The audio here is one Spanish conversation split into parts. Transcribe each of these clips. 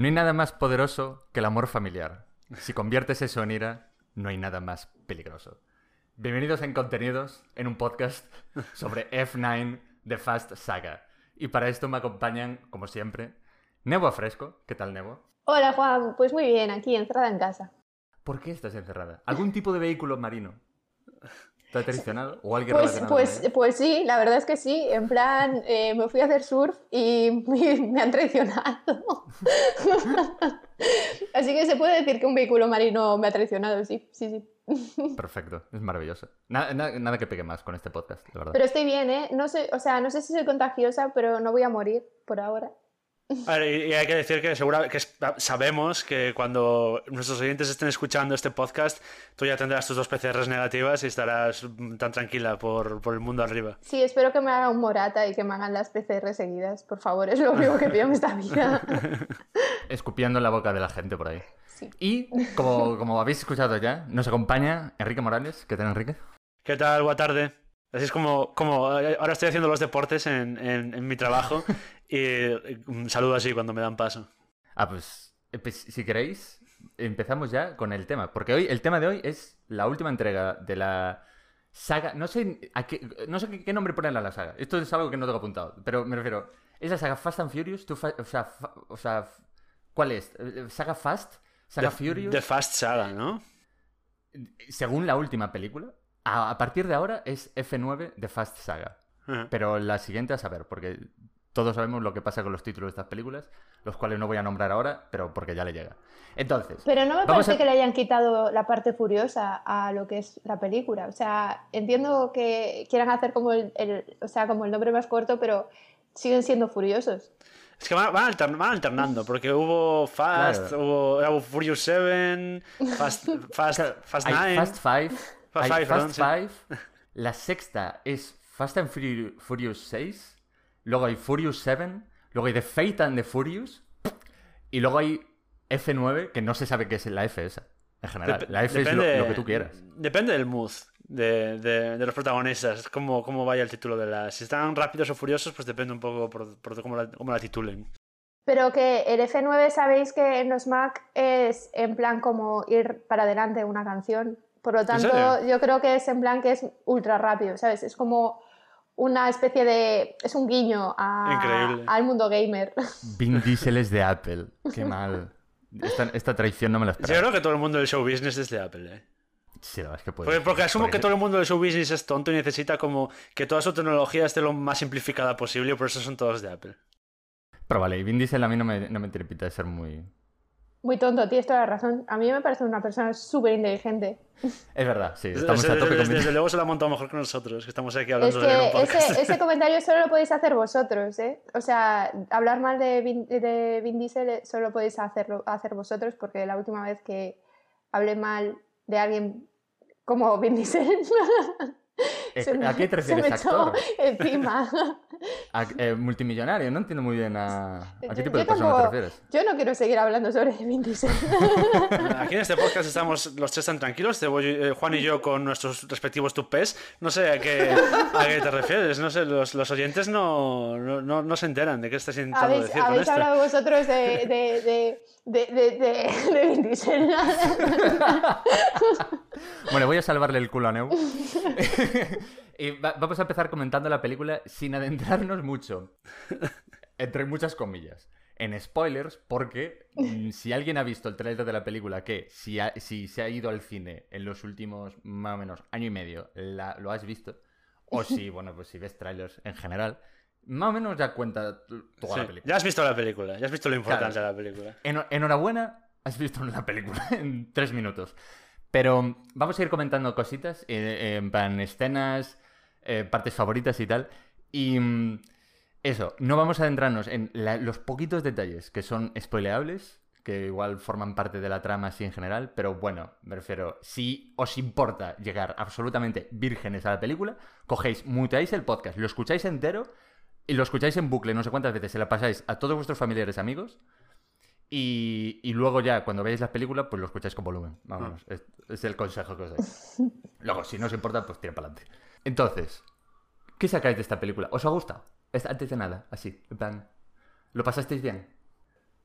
No hay nada más poderoso que el amor familiar. Si conviertes eso en ira, no hay nada más peligroso. Bienvenidos en Contenidos, en un podcast sobre F9 de Fast Saga. Y para esto me acompañan, como siempre, Nebo Fresco. ¿Qué tal, Nebo? Hola, Juan. Pues muy bien, aquí encerrada en casa. ¿Por qué estás encerrada? ¿Algún tipo de vehículo marino? ¿Te ha traicionado? ¿O alguien Pues, pues, pues sí, la verdad es que sí. En plan, eh, me fui a hacer surf y me, me han traicionado. Así que se puede decir que un vehículo marino me ha traicionado, sí, sí, sí. Perfecto, es maravilloso. Nada, nada- nada que pegue más con este podcast, de verdad. Pero estoy bien, ¿eh? No sé, o sea, no sé si soy contagiosa, pero no voy a morir por ahora. A ver, y hay que decir que, segura, que sabemos que cuando nuestros oyentes estén escuchando este podcast, tú ya tendrás tus dos PCRs negativas y estarás tan tranquila por, por el mundo arriba. Sí, espero que me haga un morata y que me hagan las PCR seguidas, por favor. Es lo único que pido en esta vida. Escupiendo en la boca de la gente por ahí. Sí. Y, como, como habéis escuchado ya, nos acompaña Enrique Morales. ¿Qué tal, Enrique? ¿Qué tal? Buena tarde. Así es como, como eh, ahora estoy haciendo los deportes en, en- en mi trabajo eh, un saludo así cuando me dan paso. Ah, pues, eh, pues, si queréis, empezamos ya con el tema. Porque hoy, el tema de hoy es la última entrega de la saga. No sé, a qué, no sé qué, qué nombre ponerle a la saga. Esto es algo que no tengo apuntado. Pero me refiero, ¿es la saga Fast and Furious? ¿Tú fa- o, sea, fa- o sea, ¿cuál es? ¿Saga Fast? ¿Saga The, Furious? The Fast Saga, ¿no? Según la última película, a, a partir de ahora es F9 de Fast Saga. Pero la siguiente a saber, porque todos sabemos lo que pasa con los títulos de estas películas, los cuales no voy a nombrar ahora, pero porque ya le llega. Entonces, Pero no me parece a- que le hayan quitado la parte furiosa a lo que es la película. O sea, entiendo que quieran hacer como el, el- o sea, como el nombre más corto, pero siguen siendo furiosos. Es que van, van altern- van alternando, porque hubo Fast, Claro. hubo, hubo Furious 7, Fast, Fast, Fast hay 9. Fast Five, Fast hay Five, perdón, Fast sí. Five, la sexta es Fast and Furi- Furious 6, luego hay Furious 7, luego hay The Fate and the Furious, y luego hay F9, que no se sabe qué es la F esa, en general. Dep- la F es lo, lo que tú quieras. Depende del mood de, de- de los protagonistas, cómo, cómo vaya el título de la... Si están rápidos o furiosos, pues depende un poco por, por cómo, la, cómo la titulen. Pero que el F9 sabéis que en los Mac es en plan como ir para adelante una canción. Por lo tanto, yo creo que es en plan que es ultra rápido, ¿sabes? Es como una especie de... es un guiño a- al mundo gamer. Vin Diesel es de Apple, qué mal. Esta, esta traición no me la Yo esperaba. creo que todo el mundo del show business es de Apple, ¿eh? Sí, la verdad es que puede Porque, asumo Porque- que todo el mundo del show business es tonto y necesita como que toda su tecnología esté lo más simplificada posible, y por eso son todos de Apple. Pero vale, y Vin Diesel a mí no me, no me de ser muy... Muy tonto, tienes toda la razón. A mí me parece una persona súper inteligente. Es verdad, sí, estamos Desde, a tope desde- con Vin desde luego se lo ha montado mejor que nosotros, que estamos aquí Es hablando de un que podcast. ese, ese comentario solo lo podéis hacer vosotros, ¿eh? O sea, hablar mal de Vin, de Vin Diesel solo lo podéis hacerlo, hacer vosotros porque la última vez que hablé mal de alguien como Vin Diesel Eh, me- ¿A qué te se me refieres, actor? encima. A- eh, multimillonario, no entiendo muy bien a, a qué Yo- tipo de persona te refieres. Yo no quiero seguir hablando sobre Vin Diesel. Aquí en este podcast estamos los tres tan tranquilos, te voy- eh, Juan y yo con nuestros respectivos tupés. No sé a qué, a qué te refieres, no sé, los, los oyentes no, no, no- no se enteran de qué estás intentando habéis decir con habéis esto. hablado vosotros de, de, de, de, de, de- de Vin Diesel. Bueno, voy a salvarle el culo a Neu. Y va- vamos a empezar comentando la película sin adentrarnos mucho. Entre muchas comillas. En spoilers, porque mm, si alguien ha visto el trailer de la película, que si, ha- si se ha ido al cine en los últimos más o menos año y medio, la- lo has visto, o si, bueno, pues si ves trailers en general, más o menos ya cuenta toda Sí, la película. ya has visto la película, ya has visto lo importante Claro. de la película. Eno- enhorabuena, has visto la película en tres minutos. Pero vamos a ir comentando cositas, eh, en plan escenas, eh, partes favoritas y tal. Y mm, eso, no vamos a adentrarnos en la- los poquitos detalles que son spoileables, que igual forman parte de la trama así en general, pero bueno, me refiero, si os importa llegar absolutamente vírgenes a la película, cogéis, muteáis el podcast, lo escucháis entero y lo escucháis en bucle no sé cuántas veces, se la pasáis a todos vuestros familiares amigos y, y luego ya, cuando veáis la película, pues lo escucháis con volumen. Vámonos, es, es el consejo que os doy. Luego, si no os importa, pues tira para adelante. Entonces, ¿qué sacáis de esta película? ¿Os ha gustado? Es- Antes de nada, así, en plan, ¿lo pasasteis bien?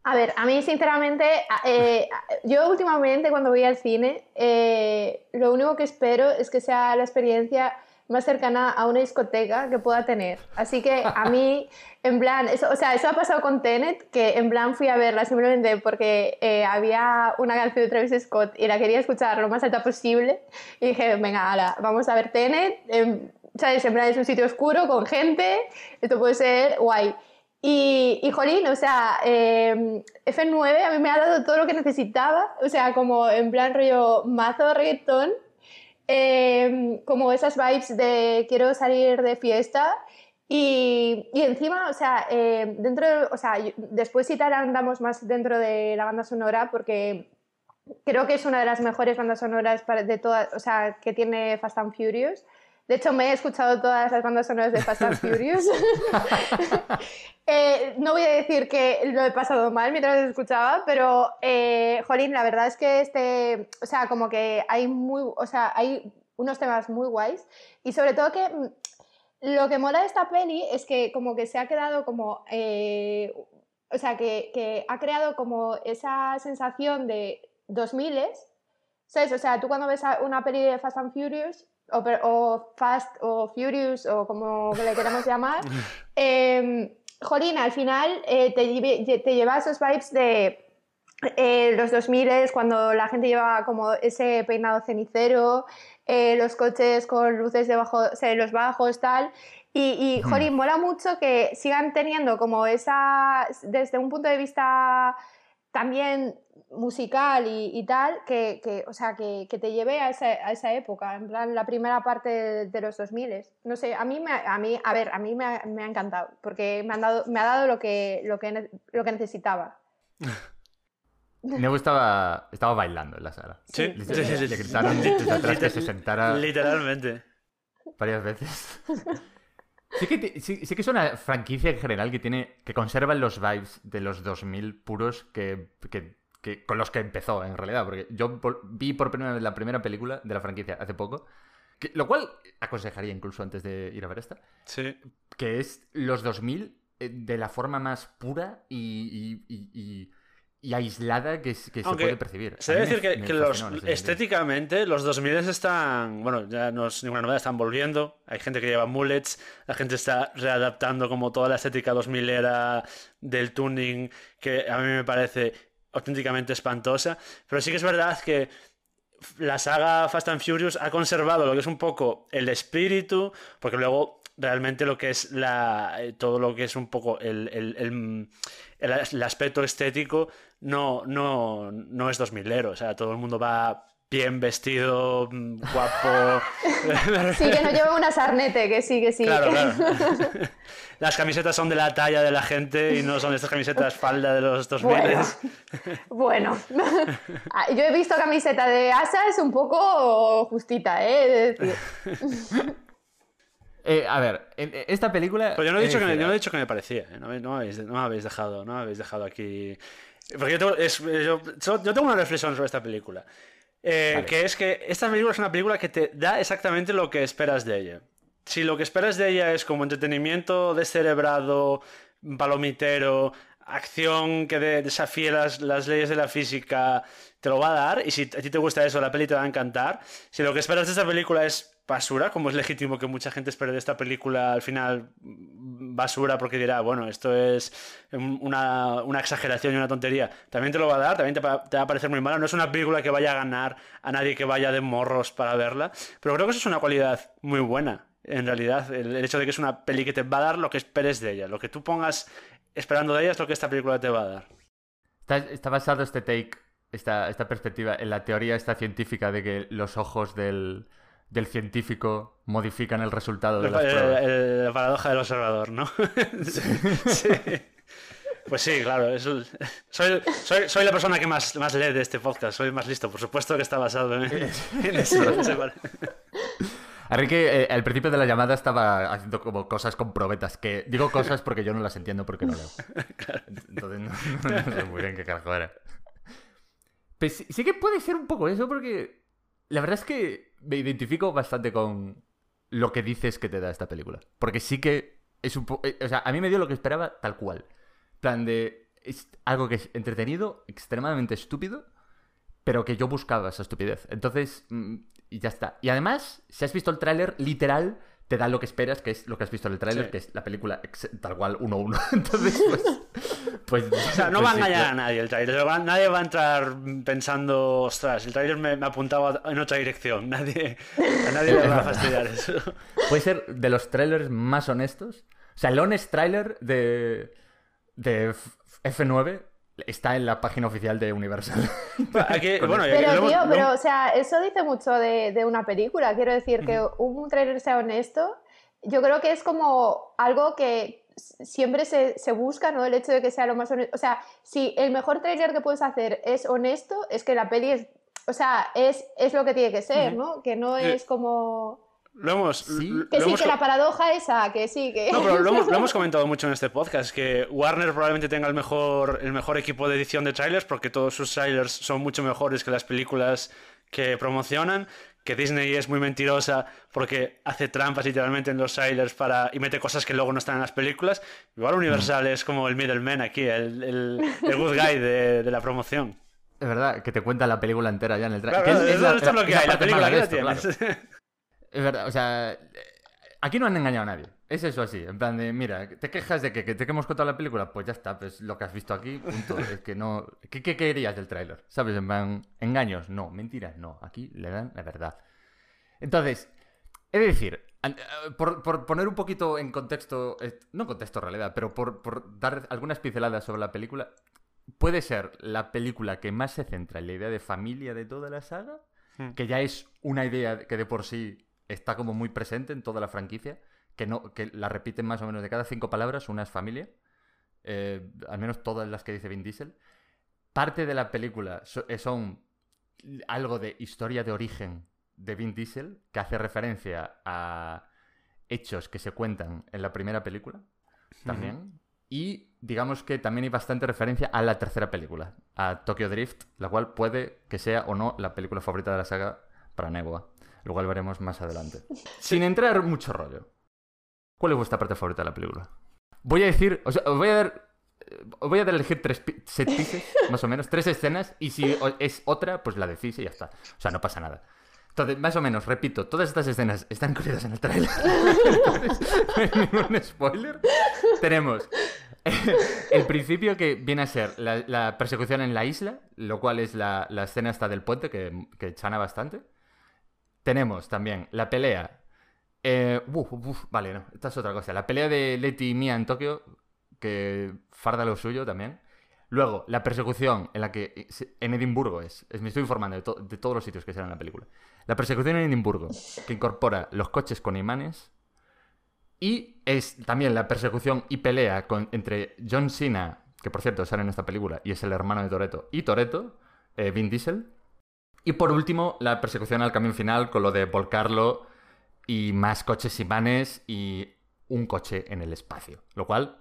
A ver, a mí sinceramente, eh, yo últimamente cuando voy al cine, eh, lo único que espero es que sea la experiencia más cercana a una discoteca que pueda tener. Así que a mí, en plan, eso, o sea, eso ha pasado con Tenet, que en plan fui a verla simplemente porque eh, había una canción de Travis Scott y la quería escuchar lo más alta posible. Y dije, venga, vamos a ver Tenet. ¿Sabes? En plan, es un sitio oscuro con gente, esto puede ser guay. Y, y jolín, o sea, em, F9 a mí me ha dado todo lo que necesitaba, o sea, como en plan rollo mazo reggaetón, em, como esas vibes de quiero salir de fiesta y, y encima, o sea, em, dentro, o sea, después tal andamos más dentro de la banda sonora porque creo que es una de las mejores bandas sonoras de todas, o sea, que tiene Fast and Furious. De hecho, me he escuchado todas las bandas sonoras de Fast and Furious. Eh, no voy a decir que lo he pasado mal mientras lo escuchaba, pero, eh, Jolín, la verdad es que este, o sea, como que hay muy, o sea, hay unos temas muy guays y sobre todo que mm, lo que mola de esta peli es que como que se ha quedado como, eh, o sea, que, que, ha creado como esa sensación de 2000 ¿sabes? O sea, tú cuando ves una peli de Fast and Furious o, Fast o Furious o como le queramos llamar, eh, Jolín, al final eh, te, te, lleva esos vibes de eh, los 2000 cuando la gente llevaba como ese peinado cenicero, eh, los coches con luces debajo, o sea, los bajos, tal. Y, y Jolín, mola mucho que sigan teniendo como esa, desde un punto de vista también musical y, tal, que, o sea, que, te lleve a esa, época, en plan, la primera parte de, los 2000. No sé, a mí, me, a mí, a ver, a mí me ha, encantado, porque me, han dado, me ha dado lo que, lo que, lo que necesitaba. Me gustaba, estaba bailando en la sala. Sí, sí, sí, sí, se sentara Literalmente. Varias veces. Sí que, sí, que, es una franquicia en general que tiene que conserva los vibes de los 2000 puros que, que con los que empezó, en realidad. Porque yo vi por primera vez la primera película de la franquicia hace poco. lo cual aconsejaría incluso antes de ir a ver esta. Sí. Que es los 2000 eh, de la forma más pura y, y, aislada que, se puede percibir. Se debe decir que, los, estéticamente los 2000 están, bueno, ya no es ninguna novedad, están volviendo. Hay gente que lleva mullets, la gente está readaptando como toda la estética 2000 era del tuning, que a mí me parece auténticamente espantosa. Pero sí que es verdad que la saga Fast and Furious ha conservado lo que es un poco el espíritu, porque luego realmente lo que es la eh, todo lo que es un poco el, el, el, aspecto estético no, no, no es dos milero. O sea, todo el mundo va bien vestido, mm, guapo. sí, que no lleva una sarnete, que sí, que sí. Claro, claro. Las camisetas son de la talla de la gente y no son estas camisetas falda de los 2000. Bueno, bueno. Ah, yo he visto camiseta de Asas un poco justita, ¿eh? eh a ver, esta película. Pues yo no he dicho, que, me, no he dicho que me parecía. ¿eh? No, me, habéis, no, habéis, dejado, no me habéis dejado aquí. Porque yo tengo, yo, yo tengo una reflexión sobre esta película. Eh, que es que esta película es una película que te da exactamente lo que esperas de ella. Si lo que esperas de ella es como entretenimiento descerebrado, palomitero, acción que desafíe las, leyes de la física, te lo va a dar. Y si a ti te gusta eso, la peli te va a encantar. Si lo que esperas de esta película es basura, como es legítimo que mucha gente espere de esta película al final basura porque dirá, bueno, esto es una, exageración y una tontería, también te lo va a dar, también te va, a parecer muy mala. No es una película que vaya a ganar a nadie que vaya de morros para verla, pero creo que eso es una cualidad muy buena. En realidad, el, hecho de que es una peli que te va a dar lo que esperes de ella, lo que tú pongas esperando de ella es lo que esta película te va a dar. Está, está basado este take, esta, esta perspectiva, en la teoría esta científica de que los ojos del, del científico modifican el resultado de las pruebas. la paradoja del observador, ¿no? sí. Pues sí, claro. soy, soy, la persona que más, más lee de este podcast. Soy más listo. Por supuesto que está basado en, eso. Enrique, eh, al principio de la llamada estaba haciendo como cosas con probetas. Que digo cosas porque yo no las entiendo porque no leo. Entonces no, sé muy bien qué carajo era. Pues sí que puede ser un poco eso porque la verdad es que me identifico bastante con lo que dices que te da esta película. Porque sí que es un. Eh, o sea, a mí me dio lo que esperaba tal cual. plan de... es algo que es entretenido, extremadamente estúpido, pero que yo buscaba esa estupidez. Entonces, mm, y ya está. Y además, si has visto el tráiler, literal, te da lo que esperas, que es lo que has visto en el tráiler, Sí. que es la película tal cual 1-1. Entonces, pues... pues O sea, no pues va a engañar a nadie el trailer. Nadie va a entrar pensando, ostras, el trailer me, me apuntaba en otra dirección. Nadie, a nadie le va a fastidiar eso. Puede ser de los trailers más honestos. O sea, el honest trailer de, de F- F9 está en la página oficial de Universal. Aquí, bueno, Pero, tío, lo- pero, o sea, eso dice mucho de, de una película. Quiero decir, que un trailer sea honesto, yo creo que es como algo que siempre se, se busca, ¿no? El hecho de que sea lo más honesto. O sea, si el mejor trailer que puedes hacer es honesto, es que la peli es. O sea, es, es lo que tiene que ser. ¿no? Que no Sí. es como. Lo hemos. Sí. lo- Que sí, hemos que la paradoja esa, que sí, que. No, pero lo hemos, lo hemos comentado mucho en este podcast, que Warner probablemente tenga el mejor, el mejor equipo de edición de trailers, porque todos sus trailers son mucho mejores que las películas que promocionan, que Disney es muy mentirosa porque hace trampas literalmente en los trailers para, y mete cosas que luego no están en las películas. Igual Universal es como el middleman aquí, el, el, el good guy de, de la promoción. Es verdad, que te cuenta la película entera ya en el trailer. Claro, Que es- es la- es lo que es hay, la parte película la esto, tienes. claro. Es verdad, o sea, aquí no han engañado a nadie. Es eso así, en plan de, mira, ¿te quejas de que, que te hemos contado la película? Pues ya está, pues lo que has visto aquí, punto. Es que no... ¿Qué, qué querías del tráiler? ¿Sabes? En plan, engaños, no, mentiras, no. Aquí le dan la verdad. Entonces, he de decir, eh, por, por poner un poquito en contexto, eh, no contexto realidad, pero por, por dar algunas pinceladas sobre la película, puede ser la película que más se centra en la idea de familia de toda la saga, Hmm. que ya es una idea que de por sí está como muy presente en toda la franquicia, que, no, que la repiten más o menos de cada cinco palabras, una es familia, eh, al menos todas las que dice Vin Diesel. Parte de la película eh, son algo de historia de origen de Vin Diesel, que hace referencia a hechos que se cuentan en la primera película, también. Y digamos que también hay bastante referencia a la tercera película, a Tokyo Drift, la cual puede que sea o no la película favorita de la saga para Nebua. Lo cual veremos más adelante. Sin entrar mucho rollo. ¿Cuál es vuestra parte favorita de la película? Voy a decir, o sea, os voy a dar, eh, os voy a elegir tres set pieces, más o menos, tres escenas, y si es otra, pues la decís y ya está. O sea, no pasa nada. Entonces, más o menos, repito, todas estas escenas están incluidas en el trailer. Entonces, no hay ningún spoiler. Tenemos el principio que viene a ser la, la persecución en la isla, lo cual es la, la escena esta del puente que, que chana bastante. Tenemos también la pelea. eh, vale, no, esta es otra cosa. La pelea de Leti y Mia en Tokio, que farda lo suyo también. Luego, la persecución en la que. En Edimburgo es. me estoy informando de, to- de todos los sitios que serán en la película. La persecución en Edimburgo, que incorpora los coches con imanes. Y es también la persecución y pelea con, entre John Cena, que por cierto sale en esta película y es el hermano de Toreto, y Toreto, Vin Diesel. Y por último, la persecución al camión final con lo de volcarlo y más coches imanes y un coche en el espacio. Lo cual,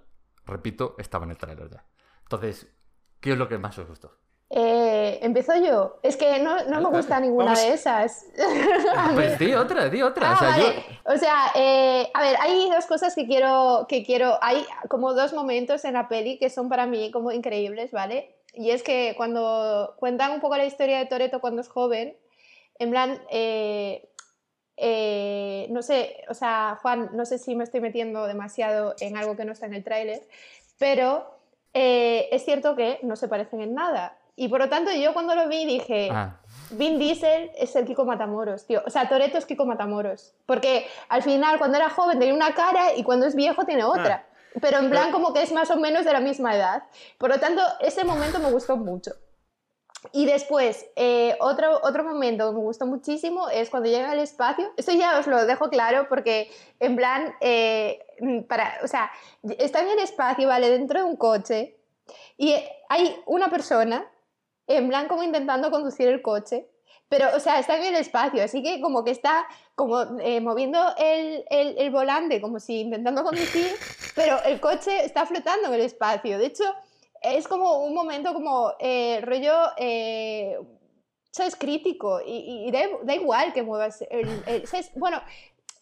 repito, estaba en el trailer ya. Entonces, ¿qué es lo que más os gustó? Eh, empiezo yo. Es que no, no me gusta ninguna Vamos. de esas. A mí- Pues di otra, di otra. Ah, o sea, vale. yo... O sea, eh, a ver, hay dos cosas que quiero, que quiero, hay como dos momentos en la peli que son para mí como increíbles, ¿vale? Y es que cuando cuentan un poco la historia de Toreto cuando es joven, en plan, eh, eh, no sé, o sea, Juan, no sé si me estoy metiendo demasiado en algo que no está en el tráiler, pero eh, es cierto que no se parecen en nada. Y por lo tanto, yo cuando lo vi dije, Ah, Vin Diesel es el Kiko Matamoros, tío. O sea, Toreto es Kiko Matamoros. Porque al final, cuando era joven, tenía una cara y cuando es viejo tiene otra. Pero en plan, como que es más o menos de la misma edad. Por lo tanto, ese momento me gustó mucho. Y después, eh, otro, otro momento que me gustó muchísimo es cuando llega al espacio. Esto ya os lo dejo claro porque, en plan, eh, para, o sea, están en el espacio, ¿vale? Dentro de un coche y hay una persona, en plan, como intentando conducir el coche. Pero, o sea, está en el espacio, así que como que está como eh, moviendo el, el, el volante, como si intentando conducir, pero el coche está flotando en el espacio. De hecho, es como un momento como eh, rollo, eh, ¿sabes? Crítico y, y da, da, igual que muevas el... el ¿sabes? Bueno,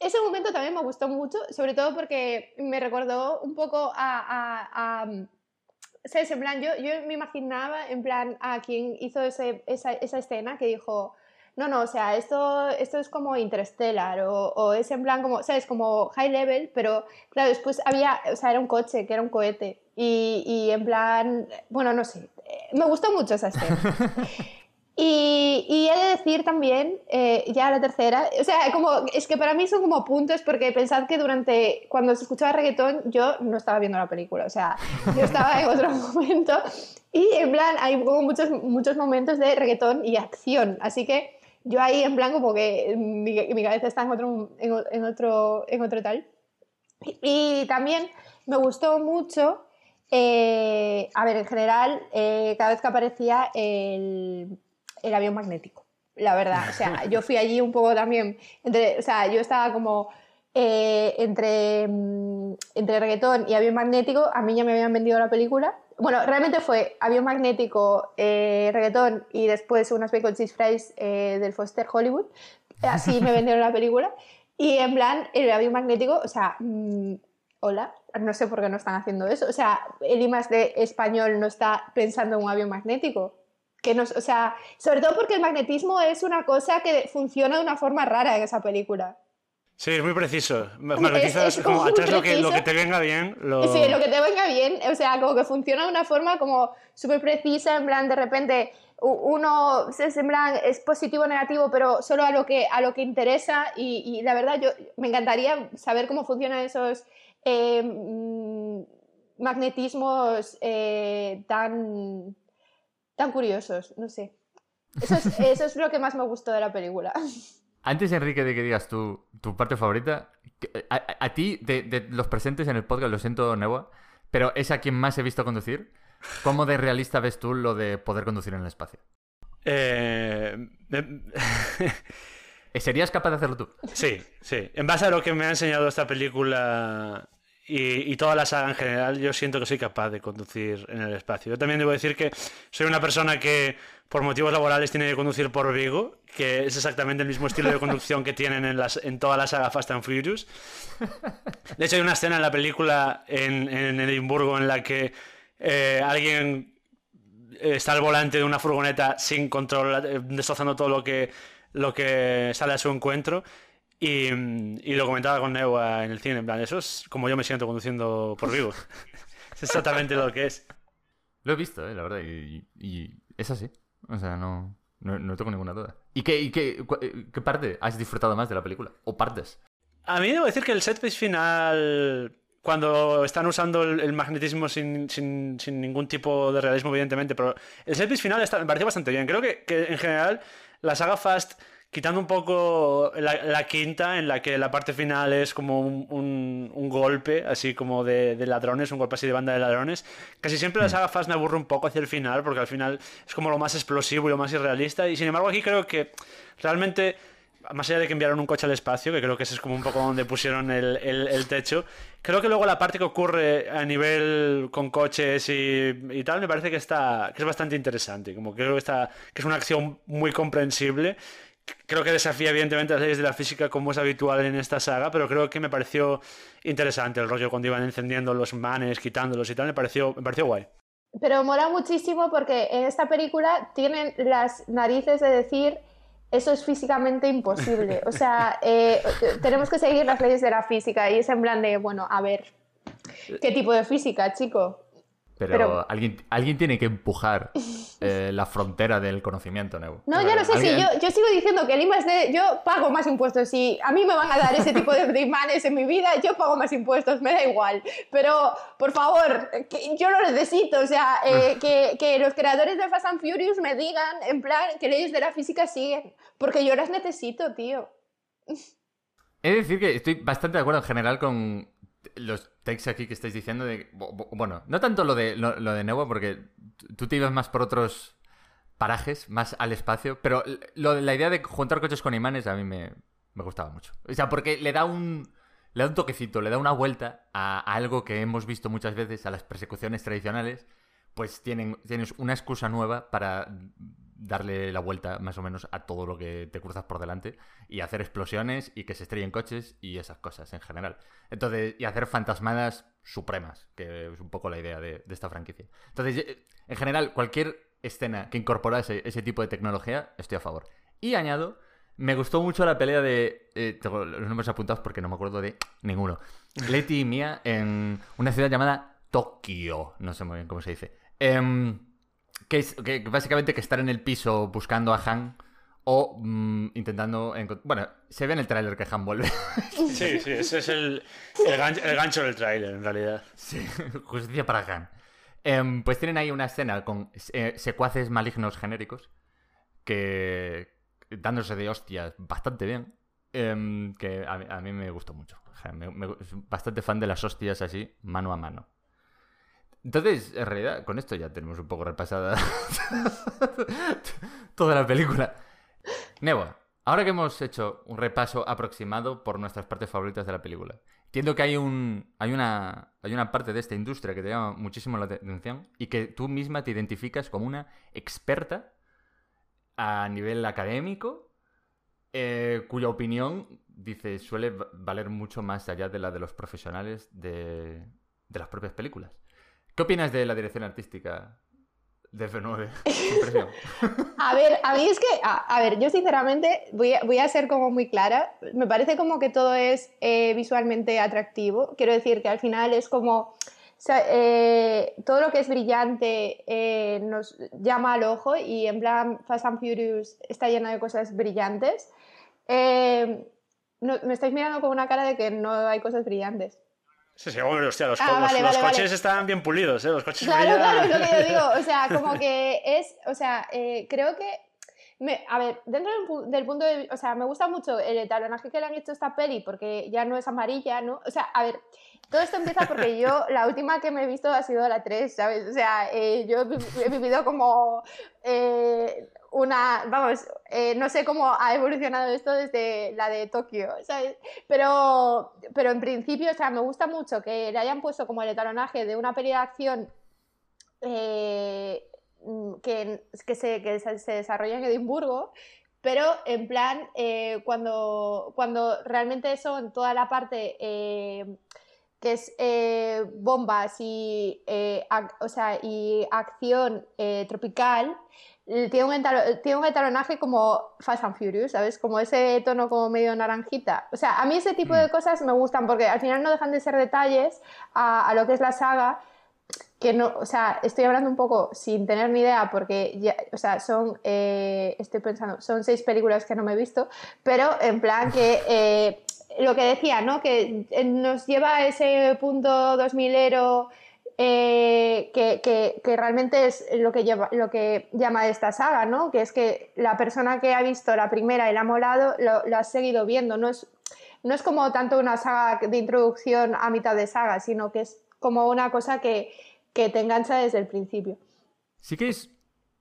ese momento también me gustó mucho, sobre todo porque me recordó un poco a, a, a, ¿sabes? En plan, yo, yo me imaginaba, en plan, a quien hizo ese, esa, esa escena que dijo, no, no, o sea, esto, esto es como Interstellar o, o, es en plan como, ¿sabes? Como high level, pero claro, después había, o sea, era un coche, que era un cohete. Y, y en plan, bueno, no sé, me gustó mucho esa escena. Y, y, he de decir también, eh, ya la tercera, o sea, como, es que para mí son como puntos porque pensad que durante, cuando se escuchaba reggaetón, yo no estaba viendo la película, o sea, yo estaba en otro momento y en plan hay como muchos, muchos momentos de reggaetón y acción, así que yo ahí en plan como que mi, mi cabeza está en otro, en, en, otro, en otro tal. Y, también me gustó mucho, eh, a ver, en general, eh, cada vez que aparecía el el avión magnético, la verdad. O sea, yo fui allí un poco también, entre, o sea, yo estaba como eh, entre, mm, entre reggaetón y avión magnético, a mí ya me habían vendido la película. Bueno, realmente fue avión magnético, eh, reggaetón y después unas bacon cheese fries eh, del Foster Hollywood. Así me vendieron la película. Y en plan, el avión magnético, o sea, mmm, hola, no sé por qué no están haciendo eso. O sea, el IMAX de español no está pensando en un avión magnético que nos, o sea, sobre todo porque el magnetismo es una cosa que funciona de una forma rara en esa película. Sí, es muy preciso. Magnetizas es, es como, lo que, lo que te venga bien. Lo... Sí, lo que te venga bien. O sea, como que funciona de una forma como súper precisa, en plan, de repente uno en plan, es positivo o negativo, pero solo a lo que, a lo que interesa. Y, y la verdad, yo me encantaría saber cómo funcionan esos eh, magnetismos eh, tan tan curiosos, no sé. Eso es, eso es lo que más me gustó de la película. Antes, Enrique, de que digas tu, tu parte favorita, a, a ti, de, de, los presentes en el podcast, lo siento, Newa, pero es a quien más he visto conducir. ¿Cómo de realista ves tú lo de poder conducir en el espacio? Eh... ¿Serías capaz de hacerlo tú? Sí, sí. En base a lo que me ha enseñado esta película y, toda la saga en general, yo siento que soy capaz de conducir en el espacio. Yo también debo decir que soy una persona que por motivos laborales tiene que conducir por Vigo, que es exactamente el mismo estilo de conducción que tienen en, las, en toda la saga Fast and Furious. De hecho, hay una escena en la película en, en Edimburgo en la que eh, alguien está al volante de una furgoneta sin control, eh, destrozando todo lo que, lo que sale a su encuentro. Y, y, lo comentaba con Neua en el cine, en plan, eso es como yo me siento conduciendo por vivo. es exactamente lo que es. Lo he visto, eh, la verdad, y, y, es así. O sea, no, no, no tengo ninguna duda. ¿Y, qué, y qué, qué, parte has disfrutado más de la película? ¿O partes? A mí debo decir que el set piece final, cuando están usando el, el magnetismo sin, sin, sin, ningún tipo de realismo, evidentemente, pero el set piece final está, me pareció bastante bien. Creo que, que en general la saga Fast quitando un poco la, la, quinta, en la que la parte final es como un, un, un golpe, así como de, de, ladrones, un golpe así de banda de ladrones. Casi siempre la saga Fast me aburre un poco hacia el final, porque al final es como lo más explosivo y lo más irrealista. Y sin embargo, aquí creo que realmente. Más allá de que enviaron un coche al espacio, que creo que ese es como un poco donde pusieron el, el, el techo, creo que luego la parte que ocurre a nivel con coches y, y tal, me parece que está que es bastante interesante. Como creo que, está, que es una acción muy comprensible creo que desafía evidentemente las leyes de la física como es habitual en esta saga, pero creo que me pareció interesante el rollo cuando iban encendiendo los manes, quitándolos y tal, me pareció, me pareció guay. Pero mola muchísimo porque en esta película tienen las narices de decir eso es físicamente imposible. O sea, eh, tenemos que seguir las leyes de la física y es en plan de, bueno, a ver, ¿qué tipo de física, chico? Pero, pero, alguien, alguien tiene que empujar eh, la frontera del conocimiento, Neu. No, yo no sé si yo, yo sigo diciendo que el de. Yo pago más impuestos. Si a mí me van a dar ese tipo de, de imanes en mi vida, yo pago más impuestos, me da igual. Pero, por favor, que yo lo necesito. O sea, eh, que, que los creadores de Fast and Furious me digan, en plan, que leyes de la física siguen. Porque yo las necesito, tío. He de decir que estoy bastante de acuerdo en general con los takes aquí que estáis diciendo de... Bueno, no tanto lo de, lo, de Neua, porque tú te ibas más por otros parajes, más al espacio, pero la idea de juntar coches con imanes a mí me, me gustaba mucho. O sea, porque le da un... Le da un toquecito, le da una vuelta a, a algo que hemos visto muchas veces, a las persecuciones tradicionales, pues tienen, tienes una excusa nueva para darle la vuelta más o menos a todo lo que te cruzas por delante y hacer explosiones y que se estrellen coches y esas cosas en general. Entonces, y hacer fantasmadas supremas, que es un poco la idea de, esta franquicia. Entonces, en general, cualquier escena que incorporase ese tipo de tecnología, estoy a favor. Y añado, me gustó mucho la pelea de... Eh, tengo los nombres apuntados porque no me acuerdo de ninguno. Letty y Mia en una ciudad llamada Tokio, no sé muy bien cómo se dice. Em, que es que básicamente que estar en el piso buscando a Han o mm, intentando Bueno, se ve en el tráiler que Han vuelve. Sí, sí, ese es el, gancho, del tráiler, en realidad. Sí, justicia para Han. Em, pues tienen ahí una escena con eh, secuaces malignos genéricos que dándose de hostias bastante bien. Em, que a, mí me gustó mucho. bastante fan de las hostias así, mano a mano. Entonces, en realidad, con esto ya tenemos un poco repasada toda la película. Newa, ahora que hemos hecho un repaso aproximado por nuestras partes favoritas de la película, entiendo que hay, un, hay, una, hay una parte de esta industria que te llama muchísimo la atención y que tú misma te identificas como una experta a nivel académico, eh, cuya opinión, dice, suele valer mucho más allá de la de los profesionales de, de las propias películas. ¿Qué opinas de la dirección artística de F9? a ver, a mí es que, a, ver, yo sinceramente voy a, voy a, ser como muy clara. Me parece como que todo es eh, visualmente atractivo. Quiero decir que al final es como... Eh, todo lo que es brillante eh, nos llama al ojo y en plan Fast and Furious está llena de cosas brillantes. me estáis mirando con una cara de que no hay cosas brillantes. Sí, sí, hombre, hostia, los, ah, coches están bien pulidos, ¿eh? Los coches Claro, claro, es lo que yo digo. O sea, como que es, o sea, eh, creo que me, a ver, dentro del, punto de o sea, me gusta mucho el etalonaje que le han hecho a esta peli porque ya no es amarilla, ¿no? O sea, a ver, todo esto empieza porque yo, la última que me he visto ha sido la 3, ¿sabes? O sea, eh, yo he, vivido como eh, una, vamos, eh, no sé cómo ha evolucionado esto desde la de Tokio, ¿sabes? Pero, pero en principio, o sea, me gusta mucho que le hayan puesto como el etalonaje de una peli de acción eh, que, que, se, que se desarrolla en Edimburgo, pero en plan, eh, cuando, cuando realmente son toda la parte que es bombas y, o sea, y acción tropical, tiene un, tiene un etalonaje como Fast and Furious, ¿sabes? Como ese tono como medio naranjita. O sea, a mí ese tipo de mm. cosas me gustan porque al final no dejan de ser detalles a, lo que es la saga que no, o sea, estoy hablando un poco sin tener ni idea porque, ya, o sea, son, eh, estoy pensando, son seis películas que no me he visto, pero en plan que eh, lo que decía, ¿no? Que nos lleva a ese punto 2000 ero eh, que, realmente es lo que, lleva, lo que llama esta saga, ¿no? Que es que la persona que ha visto la primera y la ha molado lo, ha seguido viendo. No es, no es como tanto una saga de introducción a mitad de saga, sino que es como una cosa que, te engancha desde el principio. Sí que es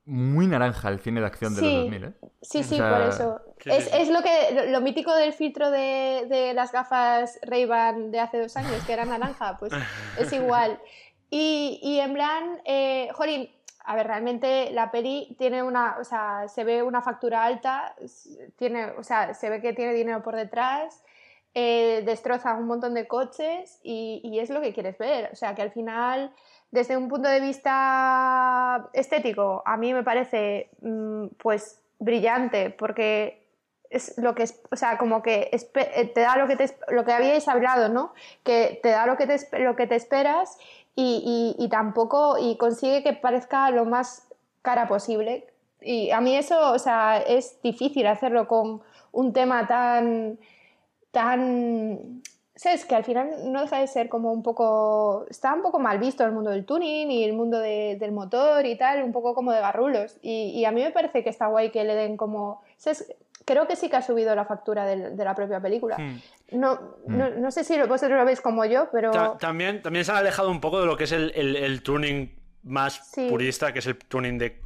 muy naranja el cine de acción de los 2000, ¿eh? Sí, sí, por eso. es, lo que lo, mítico del filtro de, de las gafas Ray-Ban de hace dos años, que era naranja, pues es igual. Y, en plan, eh, jolín, a ver, realmente la peli tiene una, o sea, se ve una factura alta, tiene, o sea, se ve que tiene dinero por detrás, eh, destroza un montón de coches y, es lo que quieres ver. O sea, que al final, desde un punto de vista estético, a mí me parece, mm, pues, brillante, porque es lo que es, o sea, como que eh, te da lo que, te, lo que habíais hablado, ¿no? Que te da lo que te, lo que te esperas y, tampoco y consigue que parezca lo más cara posible. Y a mí eso, o sea, es difícil hacerlo con un tema tan, tan, sabes que al final no deja de ser como un poco, está un poco mal visto el mundo del tuning y el mundo del motor y tal, un poco como de garrulos. Y, y, a mí me parece que está guay que le den como. Creo que sí que ha subido la factura de, la propia película. Hmm. No, hmm. no, sé si vosotros lo veis como yo, pero... también, también se han alejado un poco de lo que es el, el, tuning más purista, que es el tuning de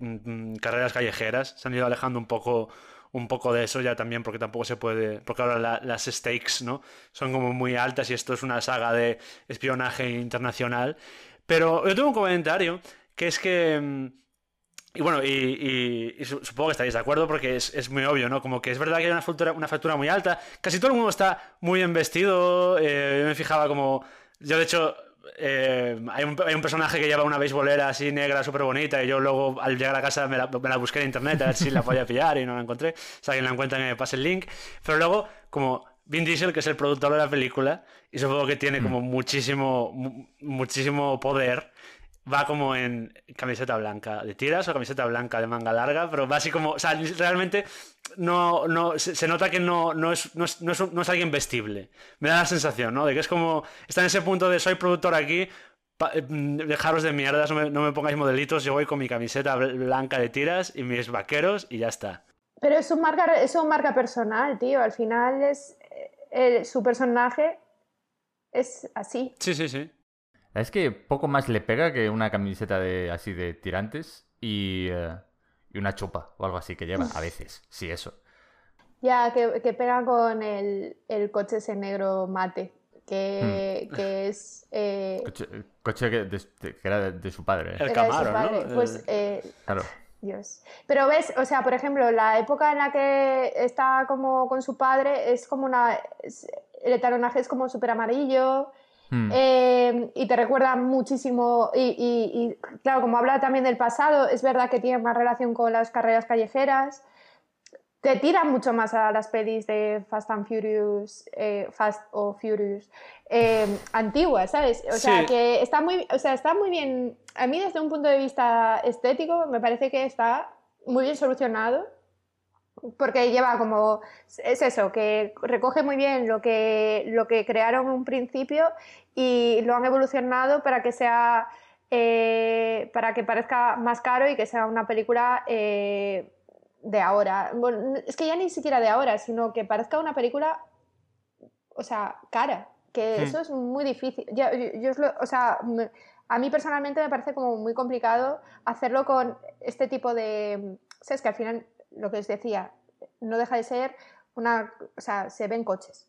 mm, carreras callejeras. Se han ido alejando un poco un poco de eso ya también porque tampoco se puede porque ahora las stakes no son como muy altas y esto es una saga de espionaje internacional pero yo tengo un comentario que es que mm, y bueno, y, supongo que estaréis de acuerdo porque es, muy obvio, ¿no? Como que es verdad que hay una factura, una factura muy alta. Casi todo el mundo está muy bien vestido. Eh, yo me fijaba como. Yo, de hecho, eh, hay, un, personaje que lleva una beisbolera así negra, súper bonita. Y yo luego, al llegar a casa, me la, busqué en internet a ver si la podía pillar y no la encontré. Si alguien la encuentra, me pase el link. Pero luego, como Vin Diesel, que es el productor de la película, y supongo que tiene como mm. muchísimo, muchísimo poder va como en camiseta blanca de tiras o camiseta blanca de manga larga, pero va así como, o sea, realmente no, no, se, nota que no, no, es, no, es, no, es, alguien vestible. Me da la sensación, ¿no? De que es como, está en ese punto de soy productor aquí, mm, dejaros de mierdas, no me, no me pongáis modelitos, yo voy con mi camiseta blanca de tiras y mis vaqueros y ya está. Pero es un marca, es un marca personal, tío. Al final es eh, su personaje es así. Sí, sí, sí. Es que poco más le pega que una camiseta de así de tirantes y, eh, y una chupa o algo así que lleva a veces, sí, eso. Ya, que, pega con el, coche ese negro mate, que, hmm. es... Eh... Coche, que, era de, su padre. El Camaro, ¿no? Pues, eh, claro. Dios. Pero ves, o sea, por ejemplo, la época en la que está como con su padre es como una... el etaronaje es como súper amarillo, Eh, y te recuerda muchísimo, y, claro, como habla también del pasado, es verdad que tiene más relación con las carreras callejeras, te tira mucho más a las pelis de Fast and Furious, eh, Fast o Furious, eh, antiguas, ¿sabes? O sea, que está muy, o sea, está muy bien, a mí desde un punto de vista estético me parece que está muy bien solucionado porque lleva como, es eso, que recoge muy bien lo que, lo que crearon en un principio y lo han evolucionado para que sea, eh, para que parezca más caro y que sea una película eh, de ahora. es que ya ni siquiera de ahora, sino que parezca una película, o sea, cara, que hmm. eso es muy difícil. Yo, o sea, a mí personalmente me parece como muy complicado hacerlo con este tipo de... ¿Sabes? Que al final lo que os decía, no deja de ser una, o sea, se ven coches.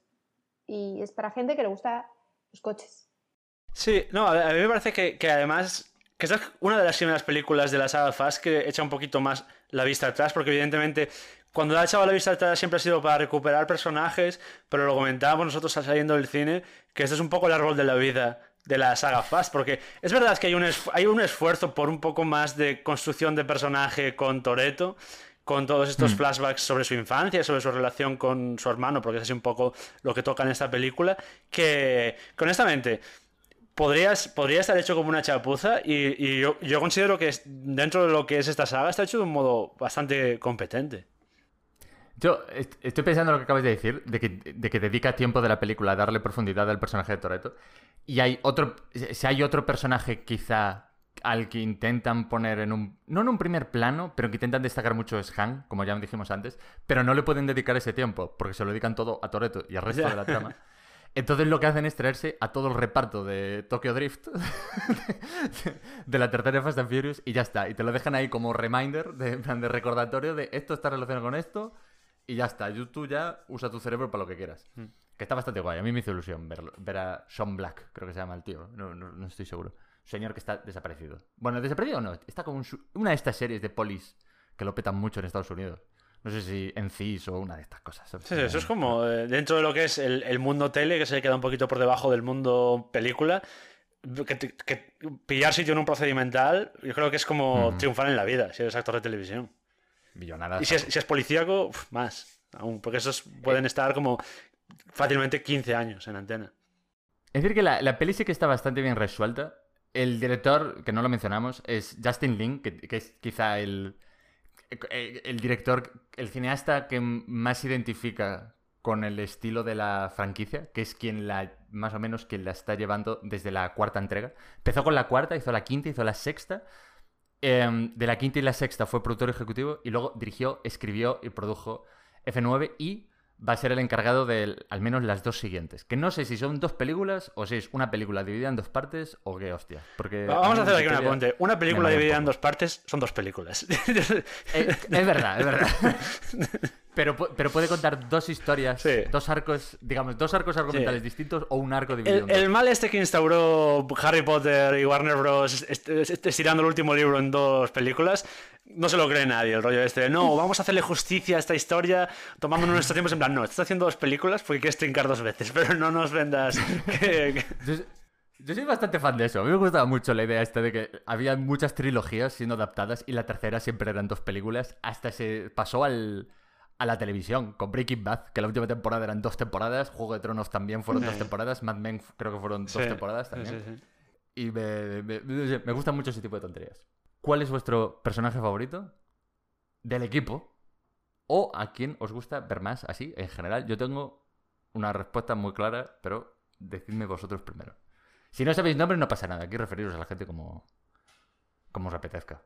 Y es para gente que le gusta los coches. Sí, no, a mí me parece que, además, que es una de las primeras películas de la saga Fast que echa un poquito más la vista atrás, porque evidentemente cuando ha echado la vista atrás siempre ha sido para recuperar personajes, pero lo comentábamos nosotros saliendo del cine, que este es un poco el árbol de la vida de la saga Fast, porque es verdad que hay un, hay un esfuerzo por un poco más de construcción de personaje con Toreto, con todos estos mm. flashbacks sobre su infancia, sobre su relación con su hermano, porque es así un poco lo que toca en esta película, que honestamente podría, podría estar hecho como una chapuza y, yo, considero que dentro de lo que es esta saga está hecho de un modo bastante competente. Yo estoy pensando en lo que acabas de decir, de que, de que dedica tiempo de la película a darle profundidad al personaje de Toreto. Y hay otro, si hay otro personaje quizá al que intentan poner en un. No en un primer plano, pero que intentan destacar mucho es Han, como ya dijimos antes, pero no le pueden dedicar ese tiempo, porque se lo dedican todo a Toreto y al resto de la trama. Entonces lo que hacen es traerse a todo el reparto de Tokyo Drift, de la tercera Fast and Furious, y ya está. Y te lo dejan ahí como reminder, de, de recordatorio de esto está relacionado con esto, y ya está. tú ya usa tu cerebro para lo que quieras. Hmm. Que está bastante guay. A mí me hizo ilusión ver a Sean Black, creo que se llama el tío. No, no estoy seguro señor que está desaparecido. Bueno, desaparecido o no, está como una de estas series de polis que lo petan mucho en Estados Unidos. No sé si en CIS o una de estas cosas. Sí, eso es como eh, dentro de lo que es el, mundo tele, que se queda un poquito por debajo del mundo película. Que, pillar sitio en un procedimental, yo creo que es como triunfar en la vida, si eres actor de televisión. Y si es, si es policíaco, más. Aún, porque esos pueden estar como fácilmente 15 años en antena. Es decir, que la, la peli sí que está bastante bien resuelta. El director, que no lo mencionamos, es Justin Lin, que, es quizá el, el, director, el cineasta que más identifica con el estilo de la franquicia, que es quien la, más o menos, quien la está llevando desde la cuarta entrega. Empezó con la cuarta, hizo la quinta, hizo la sexta. Em, de la quinta y la sexta fue productor ejecutivo y luego dirigió, escribió y produjo F9 y va a ser el encargado de al menos las dos siguientes. Que no sé si son dos películas o si es una película dividida en dos partes o qué hostia. Porque Vamos a hacer aquí una apunte. Una película dividida en dos partes son dos películas. Eh, es, verdad, es verdad. Pero, pero puede contar dos historias, Sí. dos arcos, digamos, dos arcos argumentales Sí. distintos o un arco dividido El, el mal este que instauró Harry Potter y Warner Bros. est- est- estirando el último libro en dos películas, no se lo cree nadie. El rollo este de, no, vamos a hacerle justicia a esta historia tomándonos nuestro tiempo. En plan, no, estás haciendo dos películas porque quieres trincar dos veces, pero no nos vendas que- Yo, yo soy bastante fan de eso. A mí me gustaba mucho la idea esta de que había muchas trilogías siendo adaptadas y la tercera siempre eran dos películas. Hasta se pasó al, a la televisión con Breaking Bad, que la última temporada eran dos temporadas. Juego de Tronos también fueron dos Sí. temporadas. Mad Men creo que fueron dos Sí, temporadas sí, también. sí. Y me, me, me gusta mucho ese tipo de tonterías. ¿Cuál es vuestro personaje favorito del equipo? ¿O a quién os gusta ver más así en general? Yo tengo una respuesta muy clara, pero decidme vosotros primero. Si no sabéis nombres, no pasa nada. Aquí referiros a la gente como, como os apetezca.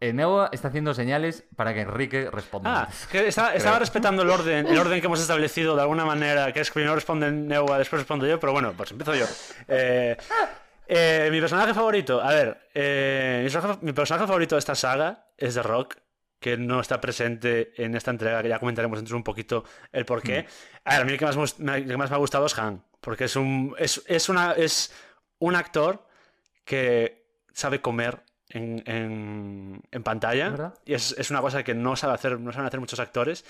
Neo está haciendo señales para que Enrique responda. Ah, que estaba, respetando el orden, el orden que hemos establecido de alguna manera, que es que primero responde Neua, después respondo yo, pero bueno, pues empiezo yo. Eh, eh, mi personaje favorito, a ver, eh, mi, personaje, mi personaje favorito de esta saga es The Rock, que no está presente en esta entrega, que ya comentaremos dentro de un poquito el por qué. A ver, a mí el que más me, gust- me- el que más me ha gustado es Han, porque es un, es, es una, es un actor que sabe comer en, en, en pantalla. ¿Verdad? Y es, es una cosa que no sabe hacer, no saben hacer muchos actores.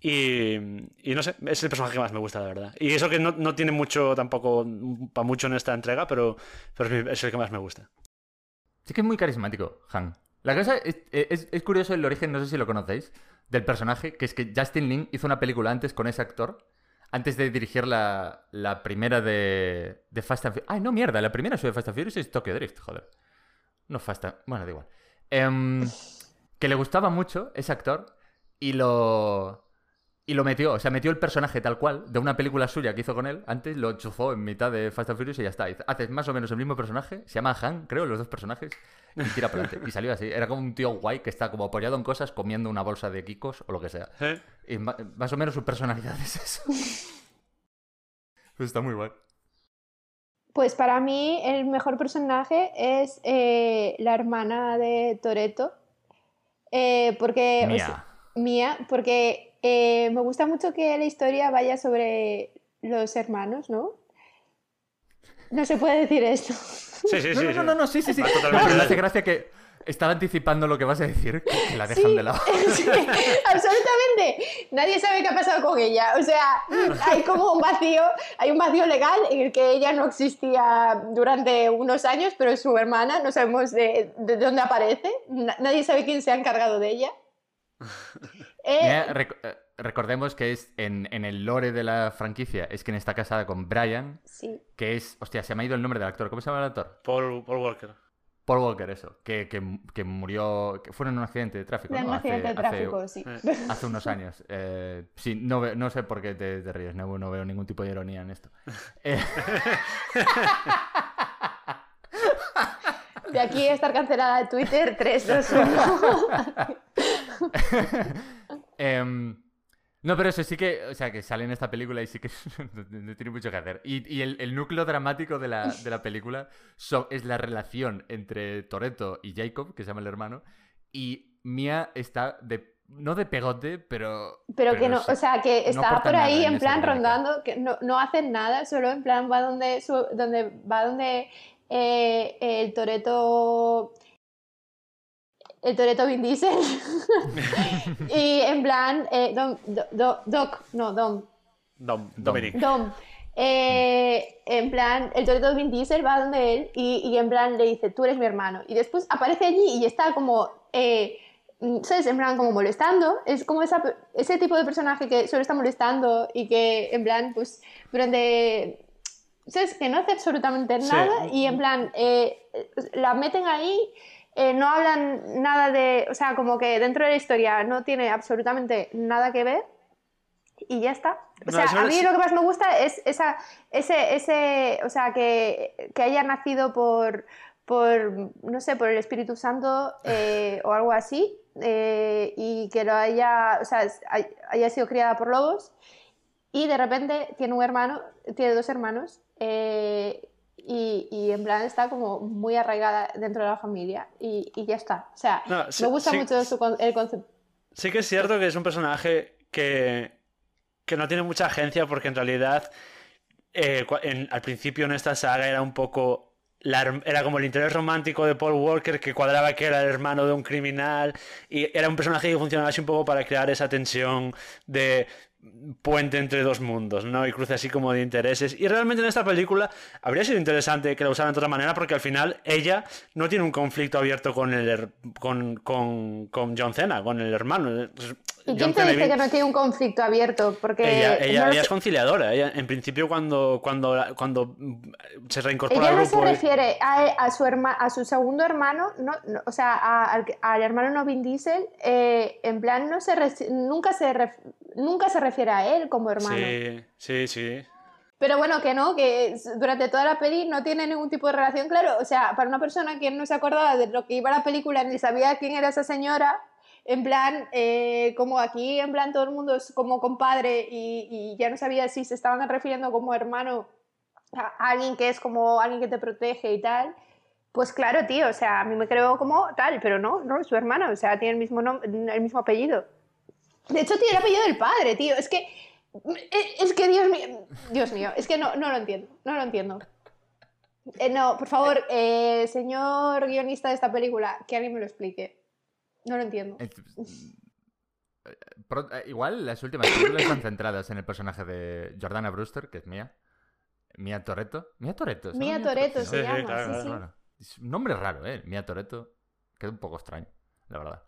Y, y no sé, es el personaje que más me gusta, la verdad. Y eso que no, no tiene mucho tampoco para mucho en esta entrega, pero, pero es, el que más me gusta. Sí que es muy carismático, Han. La cosa es, es- es curioso el origen, no sé si lo conocéis, del personaje, que es que Justin Lin hizo una película antes con ese actor, antes de dirigir la, la primera de, de Fast and Furious. Ay, no, mierda, la primera de Fast and Furious es Tokyo Drift, joder. No Fast and... Bueno, da igual. Em, que le gustaba mucho ese actor y lo... Y lo metió, o sea, metió el personaje tal cual de una película suya que hizo con él. Antes lo enchufó en mitad de Fast and Furious y ya está. Haces más o menos el mismo personaje, se llama Han, creo, los dos personajes, y tira para adelante. Y salió así. Era como un tío guay que está como apoyado en cosas, comiendo una bolsa de kikos o lo que sea. ¿Eh? Y ma- más o menos su personalidad es eso. Pues está muy guay. Pues para mí el mejor personaje es eh, la hermana de Toreto. porque, o Mía. sea, Mía, porque eh, me gusta mucho que la historia vaya sobre los hermanos, ¿no? No se puede decir esto. Sí, sí, sí. no, no, no, no, sí, sí, sí. No, pero hace gracia que estaba anticipando lo que vas a decir, que, la dejan Sí, de lado. sí, absolutamente. Nadie sabe qué ha pasado con ella. O sea, hay como un vacío, hay un vacío legal en el que ella no existía durante unos años, pero su hermana, no sabemos de, de dónde aparece. Na- nadie sabe quién se ha encargado de ella. Eh, Mira, rec- eh, recordemos que es en, en el lore de la franquicia, es quien está casada con Brian, sí. que es. Hostia, se me ha ido el nombre del actor. ¿Cómo se llama el actor? Paul, Paul Walker. Paul Walker, eso. Que, que, que murió. Que fue en un accidente de tráfico. De ¿no? un accidente de Hace- tráfico, hace- sí. Eh. Hace unos años. Eh, sí, no, ve- no sé por qué te, te ríes, no, no veo ningún tipo de ironía en esto. Eh, De aquí a estar cancelada de Twitter, 3, 2, 1. Em, no, pero eso sí que, o sea, que sale en esta película y sí que no, no tiene mucho que hacer. Y, y el, el núcleo dramático de la, de la película so- es la relación entre Toreto y Jacob, que se llama el hermano, y Mia está de, no de pegote, pero... Pero que no, o sea, que está por ahí en plan rondando, que no, no hacen nada, solo en plan va donde, su- donde va donde eh, el Toreto el Toreto Vin Diesel y en plan eh, Dom- Do- Do- Doc, no, Dom, Dom, Dom. Dominic. Dom. Eh, en plan, el Toreto Vin Diesel va donde él y, y en plan le dice, tú eres mi hermano. Y después aparece allí y está como, eh, ¿sabes? En plan, como molestando. Es como esa, ese tipo de personaje que solo está molestando y que en plan, pues, durante... ¿Sabes? Que no hace absolutamente Sí. nada y en plan, eh, la meten ahí. Eh, no hablan nada de, o sea, como que dentro de la historia no tiene absolutamente nada que ver y ya está. O No, sea, a es- mí lo que más me gusta es esa, ese, ese, o sea, que, que haya nacido por, por, no sé, por el Espíritu Santo eh, o algo así, eh, y que lo haya, o sea, es- hay- haya sido criada por lobos, y de repente tiene un hermano, tiene dos hermanos, eh, y, y en plan está como muy arraigada dentro de la familia, y, y ya está. O sea, No, sí- me gusta sí. mucho su el concepto. Sí que es cierto que es un personaje que, que no tiene mucha agencia porque en realidad eh, en- al principio en esta saga era un poco... la era como el interés romántico de Paul Walker que cuadraba que era el hermano de un criminal y era un personaje que funcionaba así un poco para crear esa tensión de puente entre dos mundos, ¿no? Y cruce así como de intereses. Y realmente en esta película habría sido interesante que la usaran de otra manera porque al final ella no tiene un conflicto abierto con el con, con, con John Cena, con el hermano. ¿Y quién te dice que no tiene un conflicto abierto? Porque ella, ella, no lo ella es conciliadora. Ella, en principio, cuando, cuando, cuando se reincorpora Ella al no se grupo. refiere a, a su herma- a su segundo hermano, no, no, o sea, a- al, hermano no Vin Diesel, eh, en plan no se nunca se ref- nunca se refiere a él como hermano. Sí, sí, sí. Pero bueno, que no, que durante toda la peli no tiene ningún tipo de relación, claro, o sea, para una persona que no se acordaba de lo que iba la película ni sabía quién era esa señora, en plan, eh, como aquí, en plan, todo el mundo es como compadre y, y ya no sabía si se estaban refiriendo como hermano a alguien que es como alguien que te protege y tal. Pues claro, tío, o sea, a mí me creo como tal, pero no, no, es su hermana, o sea, tiene el mismo, el mismo apellido. De hecho, tiene el apellido del padre, tío. Es que. eh, Es que, Dios mío. Dios mío, es que no, no lo entiendo. No lo entiendo. Eh, no, por favor, eh, señor guionista de esta película, que alguien me lo explique. No lo entiendo. Eh, Igual las últimas películas están centradas en el personaje de Jordana Brewster, que es Mia. Mia Toretto. Mia Toretto. ¿se llama Mia Toretto Sí, se sí, llama, claro, sí, claro. nombre raro, ¿eh? Mia Toretto. Queda un poco extraño, la verdad.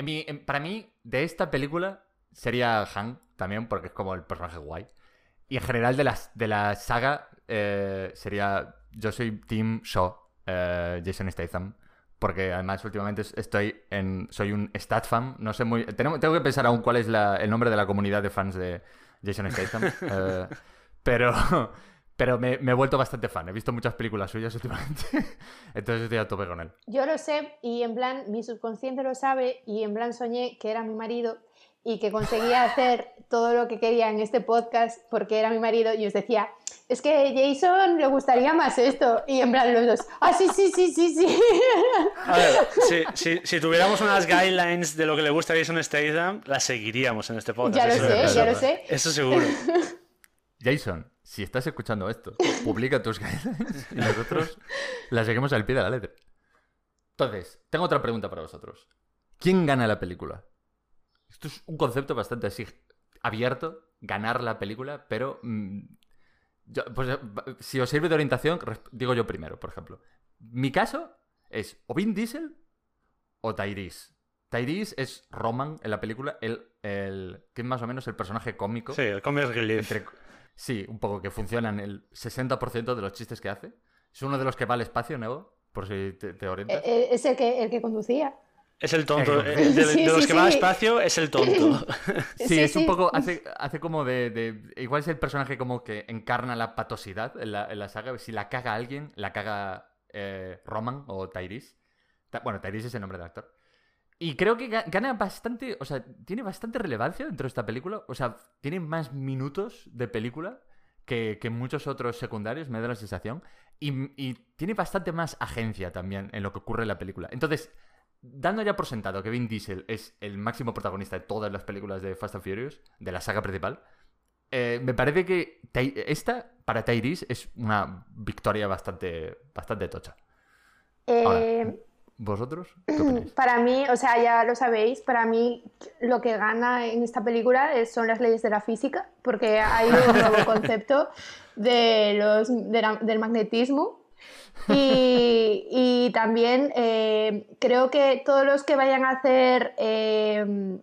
En mi- en- para mí, de esta película, sería Han también, porque es como el personaje guay. Y en general de, las, de la saga, eh, sería. Yo soy Team Shaw, eh, Jason Statham. Porque además últimamente es- estoy en. Soy un stat fan. No sé muy. Tengo que pensar aún cuál es la- el nombre de la comunidad de fans de Jason Statham. eh, pero. Pero me, me he vuelto bastante fan. He visto muchas películas suyas últimamente. Entonces estoy a tope con él. Yo lo sé y en plan mi subconsciente lo sabe y en plan soñé que era mi marido y que conseguía hacer todo lo que quería en este podcast porque era mi marido y os decía, es que a Jason le gustaría más esto y en plan los dos, ah, sí, sí, sí, sí, sí. A ver, si, si- si tuviéramos unas guidelines de lo que le gusta a Jason Statham, las seguiríamos en este podcast. Ya lo sé, es- ya lo sé. Eso seguro. Jason, si estás escuchando esto, publica tus guidelines y nosotros las seguimos al pie de la letra. Entonces, tengo otra pregunta para vosotros. ¿Quién gana la película? Esto es un concepto bastante así abierto, ganar la película, pero mm, yo- pues, eh, si os sirve de orientación, digo yo primero, por ejemplo. Mi caso es o Vin Diesel o Tyrese. Tyrese es Roman en la película, el, el, que es más o menos el personaje cómico. Sí, el relief. Entre- sí, un poco que funcionan el 60% de los chistes que hace. Es uno de los que va al espacio, Nebo, por si te, te orientas. Eh, eh, Es el que, el que conducía. Es el tonto. Eh, De, de sí, los sí, que va al espacio, es el tonto. sí, sí, es un poco. Hace, hace como de, de- Igual es el personaje como que encarna la patosidad en la, en la saga. Si la caga alguien, la caga eh, Roman o Tyrese. Ta- Bueno, Tyrese es el nombre del actor. Y creo que ga- gana bastante. O sea, tiene bastante relevancia dentro de esta película. O sea, tiene más minutos de película que, que muchos otros secundarios, me da la sensación. Y, y tiene bastante más agencia también en lo que ocurre en la película. Entonces, dando ya por sentado que Vin Diesel es el máximo protagonista de todas las películas de Fast and Furious, de la saga principal, eh, me parece que esta, para Tyrese, es una victoria bastante, bastante tocha. Eh, ¿Vosotros? Para mí, o sea, ya lo sabéis, para mí lo que gana en esta película es- son las leyes de la física, porque hay un nuevo concepto de los, de la- del magnetismo. Y, y también eh, creo que todos los que vayan a hacer eh,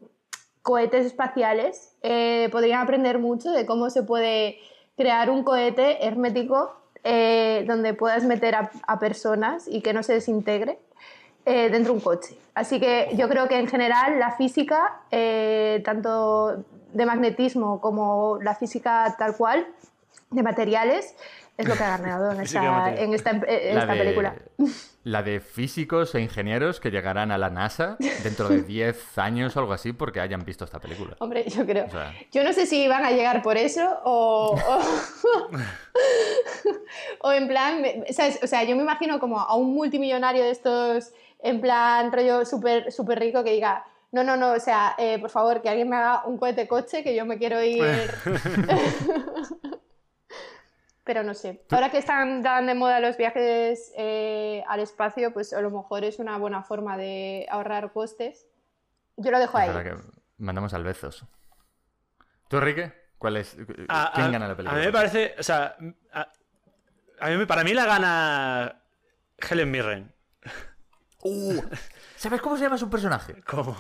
cohetes espaciales eh, podrían aprender mucho de cómo se puede crear un cohete hermético donde puedas meter a, a personas y que no se desintegre eh, dentro de un coche. Así que yo creo que en general la física, eh, tanto de magnetismo como la física tal cual, de materiales, es lo que ha ganado en esta, materiales. en esta, en La esta de- película. La de físicos e ingenieros que llegarán a la NASA dentro de 10 años o algo así porque hayan visto esta película. Hombre, yo creo. O sea, Yo no sé si van a llegar por eso o. O, o en plan. O sea, yo me imagino como a un multimillonario de estos, en plan rollo súper súper rico que diga: No, no, no, o sea, eh, por favor, que alguien me haga un cohete coche que yo me quiero ir. Pero no sé. Ahora que están tan de moda los viajes eh, al espacio, pues a lo mejor es una buena forma de ahorrar costes. Yo lo dejo ahí. Ahora que mandamos al Bezos. ¿Tú, Enrique? ¿Cuál es? A- ¿Quién a- gana la A película? mí me parece, o sea, a- a mí para mí la gana Helen Mirren. Uh, ¿Sabes cómo se llama su personaje? Como...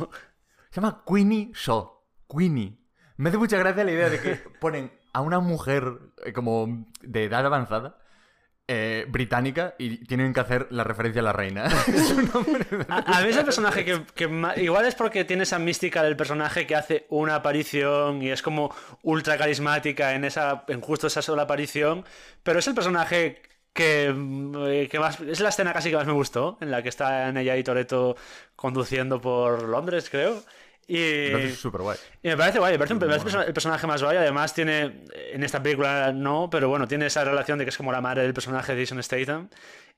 Se llama Queenie Shaw. Queenie. Me hace mucha gracia la idea de que ponen a una mujer eh, como de edad avanzada eh, británica y tienen que hacer la referencia a la reina. Es un nombre de- A, a mí es el personaje que, que ma- igual es porque tiene esa mística del personaje que hace una aparición y es como ultra carismática en esa en justo esa sola aparición, pero es el personaje que, eh, que más es la escena casi que más me gustó, en la que está en ella y Toreto conduciendo por Londres, creo. Y, es súper guay. y me parece guay, me parece, un- me parece Bueno. el personaje más guay. Además, tiene en esta película no, pero bueno, tiene esa relación de que es como la madre del personaje de Jason Statham.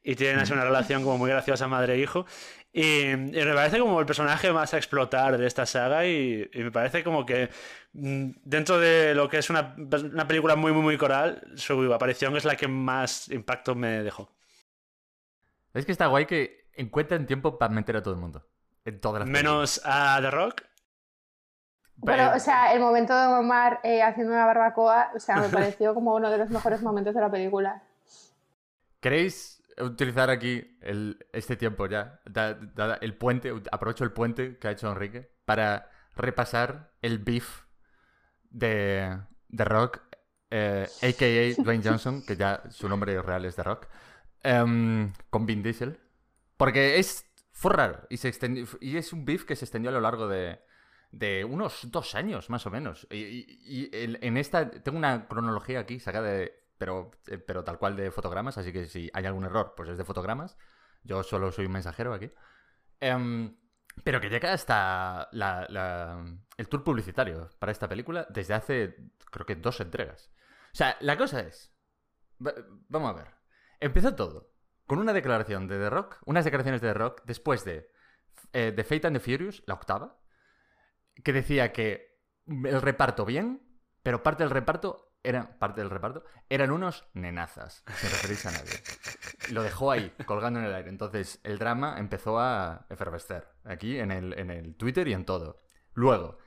Y tienen así una relación como muy graciosa madre-hijo. Y, y me parece como el personaje más a explotar de esta saga. Y, y me parece como que mm, dentro de lo que es una, una película muy, muy, muy coral, su aparición es la que más impacto me dejó. Es que está guay que encuentren tiempo para meter a todo el mundo. En todas las Menos a The Rock. Bueno, o sea, el momento de Omar eh, haciendo una barbacoa, o sea, me pareció como uno de los mejores momentos de la película. ¿Queréis utilizar aquí el- este tiempo ya? el puente, aprovecho el puente que ha hecho Enrique para repasar el beef de, de Rock, eh, a.k.a. Dwayne Johnson, que ya su nombre real es The Rock, em, con Vin Diesel. Porque es, fue y, se extendió, y es un beef que se extendió a lo largo de, de unos dos años, más o menos. Y, y- en esta, tengo una cronología aquí sacada de, pero, eh, pero tal cual de fotogramas, así que si hay algún error, pues es de fotogramas. Yo solo soy un mensajero aquí. Em, pero que llega hasta el tour publicitario para esta película desde hace, creo que dos entregas. O sea, la cosa es, va- vamos a ver, empezó todo con una declaración de The Rock, unas declaraciones de The Rock después de eh, The Fate and the Furious, la octava, que decía que el reparto bien, pero parte del reparto eran parte del reparto eran unos nenazas, sin referirse a nadie. Lo dejó ahí, colgando en el aire. Entonces, el drama empezó a efervescer aquí en el, en el Twitter y en todo. Luego,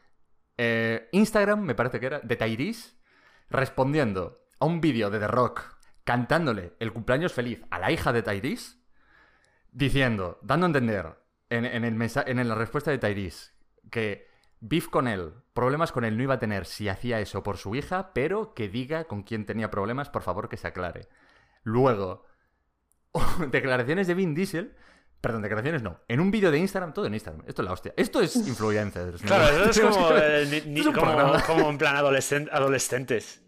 eh, Instagram, me parece que era, de Tyrese, respondiendo a un vídeo de The Rock cantándole el cumpleaños feliz a la hija de Tyrese, diciendo, dando a entender en, en el en la respuesta de Tyrese que beef con él, problemas con él no iba a tener si hacía eso por su hija, pero que diga con quién tenía problemas, por favor que se aclare. Luego, declaraciones de Vin Diesel. Perdón, declaraciones no. En un vídeo de Instagram, todo en Instagram. Esto es la hostia. Esto es influencers. ¿no? Claro, eso es como, eh, ni- ni- es un como, en plan adolescen- adolescentes.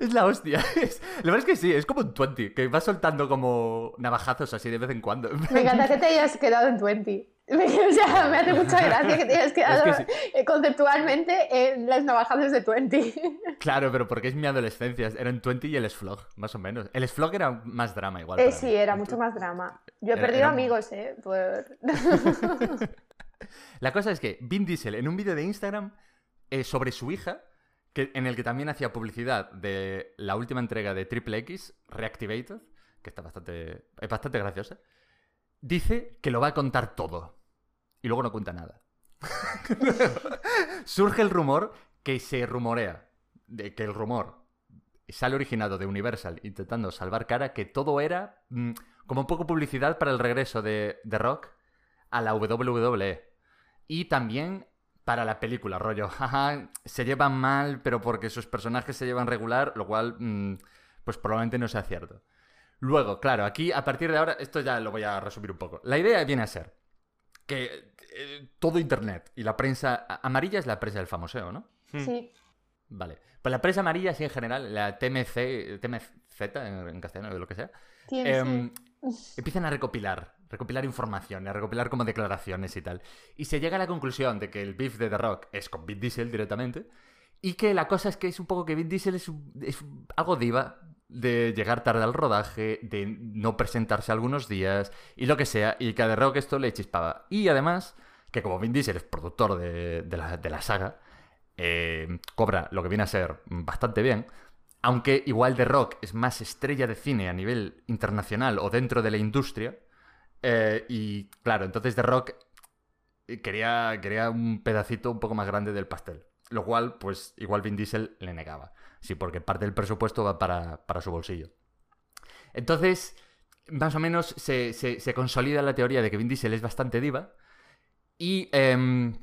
Es la hostia. Es- la verdad es que sí, es como un 20, que va soltando como navajazos así de vez en cuando. Me encanta que te hayas quedado en 20. O sea, me hace mucha gracia que te hayas quedado Es que eh, conceptualmente en las navajas de 20. Claro, pero porque es mi adolescencia. Era en 20 y el Slog, más o menos. El Slog era más drama igual. Eh, sí, mí. era mucho más drama. Yo he Era- perdido era- amigos, ¿eh? Por... La cosa es que Vin Diesel en un vídeo de Instagram eh, sobre su hija, que, en el que también hacía publicidad de la última entrega de Triple X, Reactivated, que está bastante, es bastante graciosa, dice que lo va a contar todo. Y luego no cuenta nada. Surge el rumor que se rumorea, de que el rumor sale originado de Universal intentando salvar cara, que todo era mm, como un poco publicidad para el regreso de, de Rock a la WWE. Y también para la película, rollo, jaja, se llevan mal, pero porque sus personajes se llevan regular, lo cual, mm, pues probablemente no sea cierto. Luego, claro, aquí a partir de ahora, esto ya lo voy a resumir un poco. La idea viene a ser que eh, todo Internet y la prensa amarilla es la prensa del famoseo, ¿no? Sí. Vale. Pues la prensa amarilla, sí, en general, la TMC, TMZ en, en castellano, o lo que sea, Tienes, em, empiezan a recopilar, recopilar información, a recopilar como declaraciones y tal. Y se llega a la conclusión de que el beef de The Rock es con Vin Diesel directamente. Y que la cosa es que es un poco que Vin Diesel es, un- es algo diva de llegar tarde al rodaje, de no presentarse algunos días y lo que sea, y que a The Rock esto le chispaba. Y además, que como Vin Diesel es productor de, la, saga, eh, cobra lo que viene a ser bastante bien. Aunque igual The Rock es más estrella de cine a nivel internacional o dentro de la industria. Eh, y claro, entonces The Rock quería, quería un pedacito un poco más grande del pastel. Lo cual, pues igual Vin Diesel le negaba. Sí, porque parte del presupuesto va para, su bolsillo. Entonces, más o menos se, se, consolida la teoría de que Vin Diesel es bastante diva. Y em,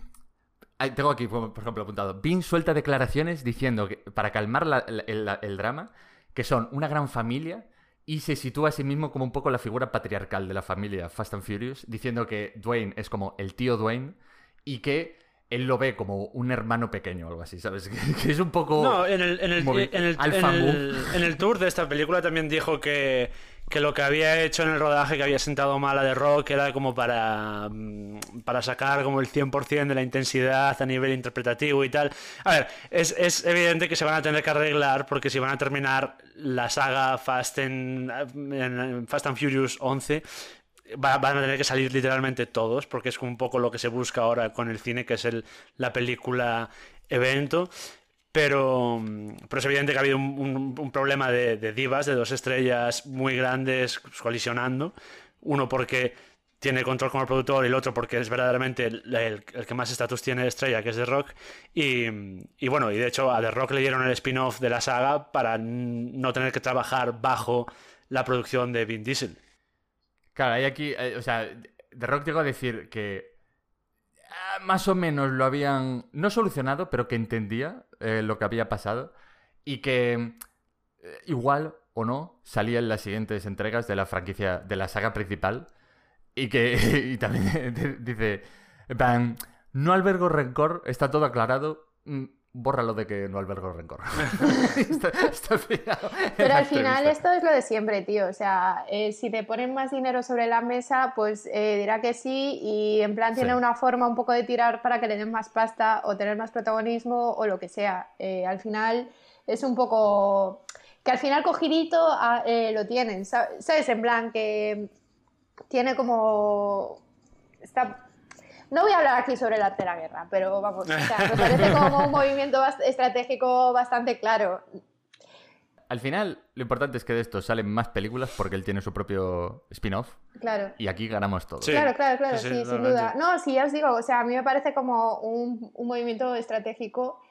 tengo aquí, por ejemplo, apuntado. Vin suelta declaraciones diciendo que para calmar el, drama, que son una gran familia y se sitúa a sí mismo como un poco la figura patriarcal de la familia Fast and Furious, diciendo que Dwayne es como el tío Dwayne y que él lo ve como un hermano pequeño o algo así, ¿sabes? Que, es un poco... No, en el, en el, tour de esta película también dijo que, que, lo que había hecho en el rodaje, que había sentado mal a The Rock, era como para, mm, para sacar como el 100% de la intensidad a nivel interpretativo y tal. A ver, es, es, evidente que se van a tener que arreglar porque si van a terminar la saga Fast, en, Fast and Furious 11 van a tener que salir literalmente todos, porque es un poco lo que se busca ahora con el cine, que es el, la película evento. Pero, pero es evidente que ha habido un, problema de, divas, de dos estrellas muy grandes colisionando. Uno porque tiene control como productor y el otro porque es verdaderamente el, que más estatus tiene de estrella, que es The Rock. Y, y, bueno, y de hecho a The Rock le dieron el spin-off de la saga para no tener que trabajar bajo la producción de Vin Diesel. Claro, hay aquí, eh, o sea, The Rock llegó a decir que ah, más o menos lo habían, no solucionado, pero que entendía eh, lo que había pasado y que eh, igual o no salía en las siguientes entregas de la franquicia, de la saga principal y que y también dice, no albergo rencor, está todo aclarado. Bórralo de que no albergo rencor. Pero al final esto es lo de siempre, tío. O sea, eh, si te ponen más dinero sobre la mesa, pues eh, dirá que sí y en plan tiene una forma un poco de tirar para que le den más pasta o tener más protagonismo o lo que sea. Eh, al final es un poco... Que al final cogidito ah, lo tienen, ¿sabes? En plan que tiene como... Está no voy a hablar aquí sobre la guerra, pero vamos, me parece como un movimiento estratégico bastante claro. Al final, lo importante es que de esto salen más películas porque él tiene su propio spin-off. Claro. Y aquí ganamos todos. Claro, claro, claro, sí, sin duda. No, sí, ya os digo, o sea, a mí me parece como un, un movimiento estratégico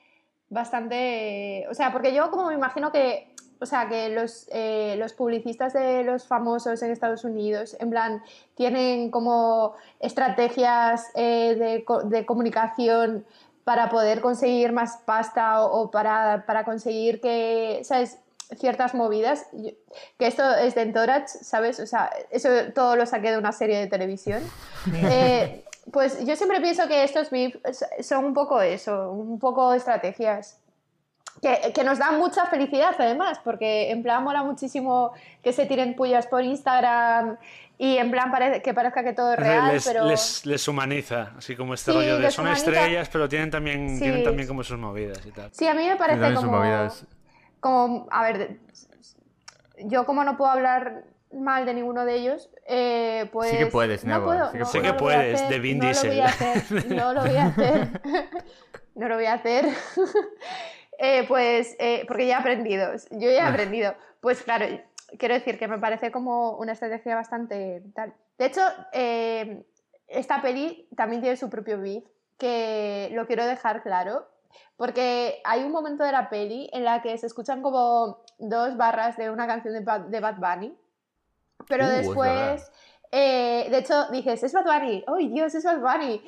bastante. O sea, porque yo como me imagino que o sea, que los, eh, los, publicistas de los famosos en Estados Unidos, en plan, tienen como estrategias eh, de, de, comunicación para poder conseguir más pasta o, para, para, conseguir que, ¿sabes? ciertas movidas, que esto es de Entourage, ¿sabes? O sea, eso todo lo saqué de una serie de televisión. Eh, pues yo siempre pienso que estos beef son un poco eso, un poco estrategias que, nos dan mucha felicidad además, porque en plan mola muchísimo que se tiren pullas por Instagram y en plan que parezca que todo es real, les, pero... Les, humaniza, así como este rollo de son estrellas, pero tienen también, tienen también como sus movidas y tal. Sí, a mí me parece como... Como, a ver, yo como no puedo hablar mal de ninguno de ellos, eh, pues... Sí que puedes, no puedo, sí que, puedes, de Vin Diesel. No lo voy a hacer, no lo voy a hacer. Eh, pues, eh, porque ya he aprendido, yo ya he ah. aprendido. Pues claro, quiero decir que me parece como una estrategia bastante tal. De hecho, eh, esta peli también tiene su propio beef, que lo quiero dejar claro, porque hay un momento de la peli en la que se escuchan como dos barras de una canción de Bad, Bunny, pero uh, después, de hecho, dices, es Bad Bunny, ¡ay Dios, es Bad Bunny!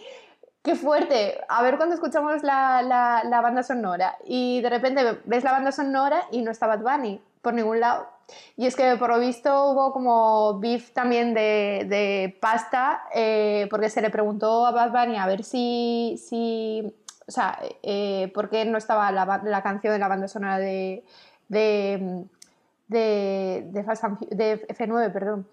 Qué fuerte. A ver cuando escuchamos la, la, banda sonora y de repente ves la banda sonora y no está Bad Bunny por ningún lado. Y es que por lo visto hubo como beef también de, de pasta eh, porque se le preguntó a Bad Bunny a ver si, si o sea, eh, por qué no estaba la, la, canción de la banda sonora de, de, de, de F9, perdón.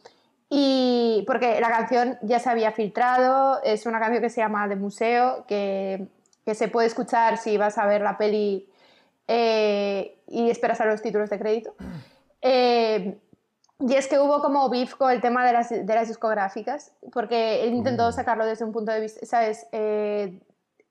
Y porque la canción ya se había filtrado, es una canción que se llama De Museo, que, que se puede escuchar si vas a ver la peli eh, y esperas a los títulos de crédito. Eh, Y es que hubo como beef con el tema de las, de las discográficas, porque él intentó Uh. sacarlo desde un punto de vista, ¿sabes? Eh,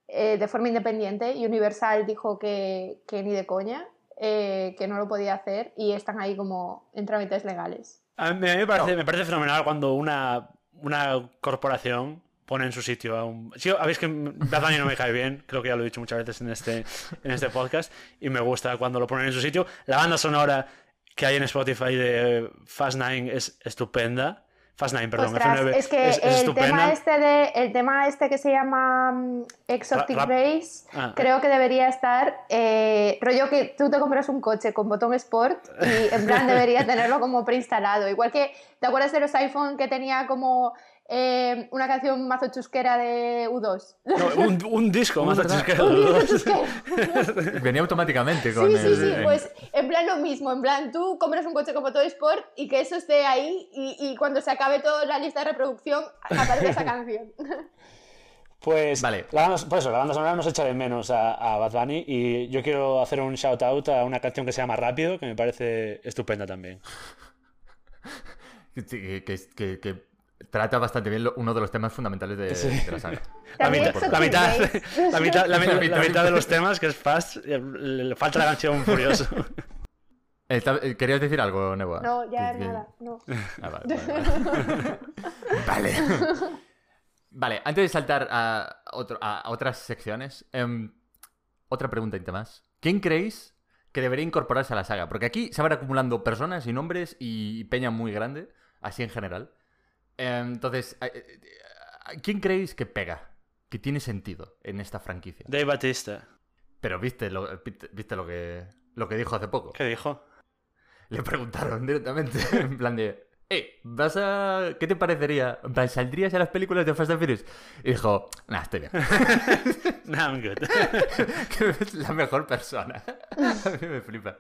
eh, de forma independiente y Universal dijo que, que ni de coña, eh, que no lo podía hacer y están ahí como en trámites legales. A mí, a mí me, parece, me parece fenomenal cuando una, una corporación pone en su sitio a un... Sí, habéis que Bunny no me cae bien, creo que ya lo he dicho muchas veces en este, en este podcast, y me gusta cuando lo ponen en su sitio. La banda sonora que hay en Spotify de Fast Nine es estupenda. Fast Nine, perdón, Ostras, F9 es que es, es el, tema este de, el tema este que se llama mm, Exotic Ra- Race, Ah. creo que debería estar eh, rollo que tú te compras un coche con botón Sport y en plan debería tenerlo como preinstalado. Igual que, ¿te acuerdas de los iPhone que tenía como eh, una canción mazo chusquera de U2? No, un, un disco chusquero Un de los disco dos. chusquero. Venía automáticamente con Sí, sí, el. sí, en- pues en plan lo mismo, en plan tú compras un coche con botón Sport y que eso esté ahí y, y cuando se acabe toda la lista de reproducción aparece esa canción. Pues, Vale. la banda, por eso, la banda sonora nos echa de menos a, a Bad Bunny y yo quiero hacer un shout out a una canción que se llama Rápido, que me parece estupenda también. que, que- que- que trata bastante bien lo- uno de los temas fundamentales de, de la saga. La mitad, la, mitad, la, mitad, la, mi- La la mitad. de los temas, que es Fast, eh, le falta la canción Furioso. Está- eh, ¿Querías decir algo, Neboa? No, ya nada, no. Ah, vale, vale, vale. Vale. Vale, antes de saltar a, otro- a otras secciones, em, otra preguntita más. ¿Quién creéis que debería incorporarse a la saga? Porque aquí se van acumulando personas y nombres y peña muy grande, así en general. Entonces, eh, eh, ¿quién creéis que pega? Que tiene sentido en esta franquicia. Dave Batista. Pero viste lo, viste lo que, lo que dijo hace poco. ¿Qué dijo? Le preguntaron directamente, en plan de, eh, ¿vas a... ¿qué te parecería? ¿Saldrías a las películas de Fast and Furious? Y dijo, nah, estoy bien. No, I'm good. que es la mejor persona. a mí me flipa.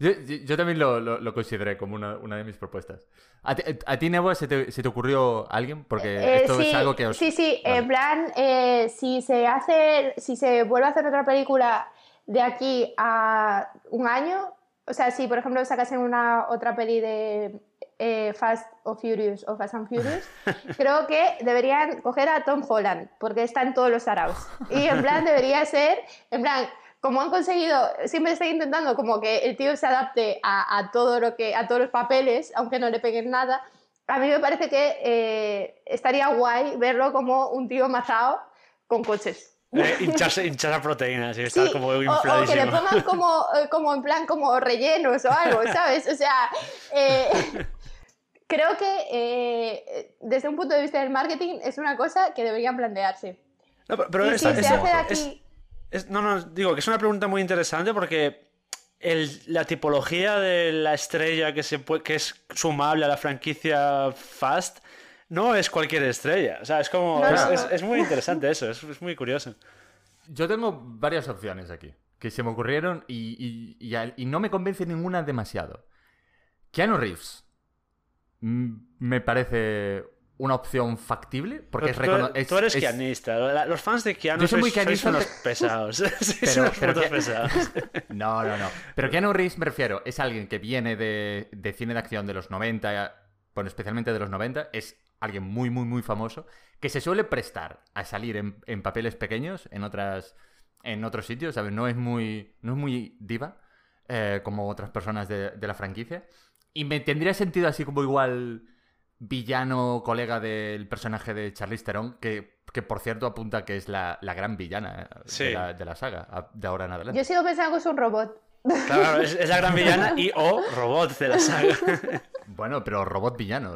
Yo, yo- yo también lo, lo- lo consideré como una, una de mis propuestas. ¿A ti, a ti, Nebo, se te, se te ocurrió alguien? Porque Eh, esto sí, es algo que os... sí, sí, Vale. en plan, eh, si se hace, si se vuelve a hacer otra película de aquí a un año, o sea, si por ejemplo sacasen una otra peli de eh, Fast o Furious o Fast and Furious, creo que deberían coger a Tom Holland, porque está en todos los araos. Y en plan debería ser, en plan, como han conseguido, siempre están intentando como que el tío se adapte a, a todo lo que, a todos los papeles, aunque no le peguen nada. A mí me parece que eh, estaría guay verlo como un tío mazao con coches. Eh, hincharse, hinchar a proteínas y estar Sí, como o, o que le infladísimo. pongan como, eh, como en plan como rellenos o algo, ¿sabes? O sea, eh, creo que eh, desde un punto de vista del marketing es una cosa que deberían plantearse. No, pero pero y si es- se hace de aquí... es- no, no, digo que es una pregunta muy interesante porque el- la tipología de la estrella que, se pue- que es sumable a la franquicia Fast no es cualquier estrella. O sea, es como. No, es, no, es- no. es muy interesante eso, es, es muy curioso. Yo tengo varias opciones aquí que se me ocurrieron y, y- y al- y no me convence ninguna demasiado. Keanu Reeves me parece una opción factible porque tú, es- tú eres es- kianista. Los fans de Keanu Yo soy muy sois unos pesados. Pero- pero que- pesados. No, no, no. Pero Keanu Reeves me refiero, es alguien que viene de, de cine de acción de los 90, bueno, especialmente de los 90, es alguien muy, muy, muy famoso, que se suele prestar a salir en, en papeles pequeños en otras en otros sitios, ¿sabes? No es muy, no es muy diva, eh, como otras personas de, de la franquicia. Y me tendría sentido así como igual villano, colega del personaje de Charlize Theron, que, que por cierto apunta que es la, la gran villana eh, Sí. de, la, de la saga, de ahora en adelante. Yo sigo pensando que es un robot. Claro, es, es la gran villana y o robot de la saga. Bueno, pero robot villano,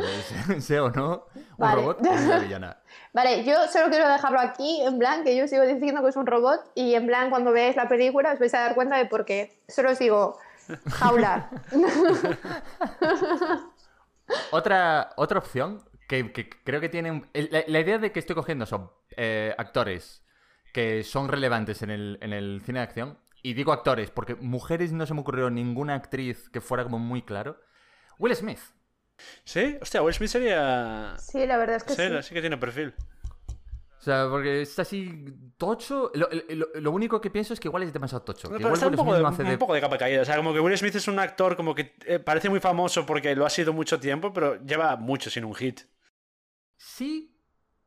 sea o no, un Vale. robot o una villana. Vale, yo solo quiero dejarlo aquí, en plan, que yo sigo diciendo que es un robot y en plan, cuando veáis la película os vais a dar cuenta de por qué. Solo os digo, jaula. Otra, otra opción que, que creo que tienen... el- La, la idea de que estoy cogiendo son eh, actores que son relevantes en el, en el cine de acción. Y digo actores porque mujeres no se me ocurrió ninguna actriz que fuera como muy claro. Will Smith. ¿Sí? Hostia, Will Smith sería. Sí, la verdad es que Sí, sí. sí que tiene perfil. Sea, porque es así tocho. Lo, lo- lo único que pienso es que igual es demasiado tocho. que Pero igual está un poco, de, no hace un de- poco de capa caída. O sea, como que Will Smith es un actor como que eh, parece muy famoso porque lo ha sido mucho tiempo, pero lleva mucho sin un hit. Sí,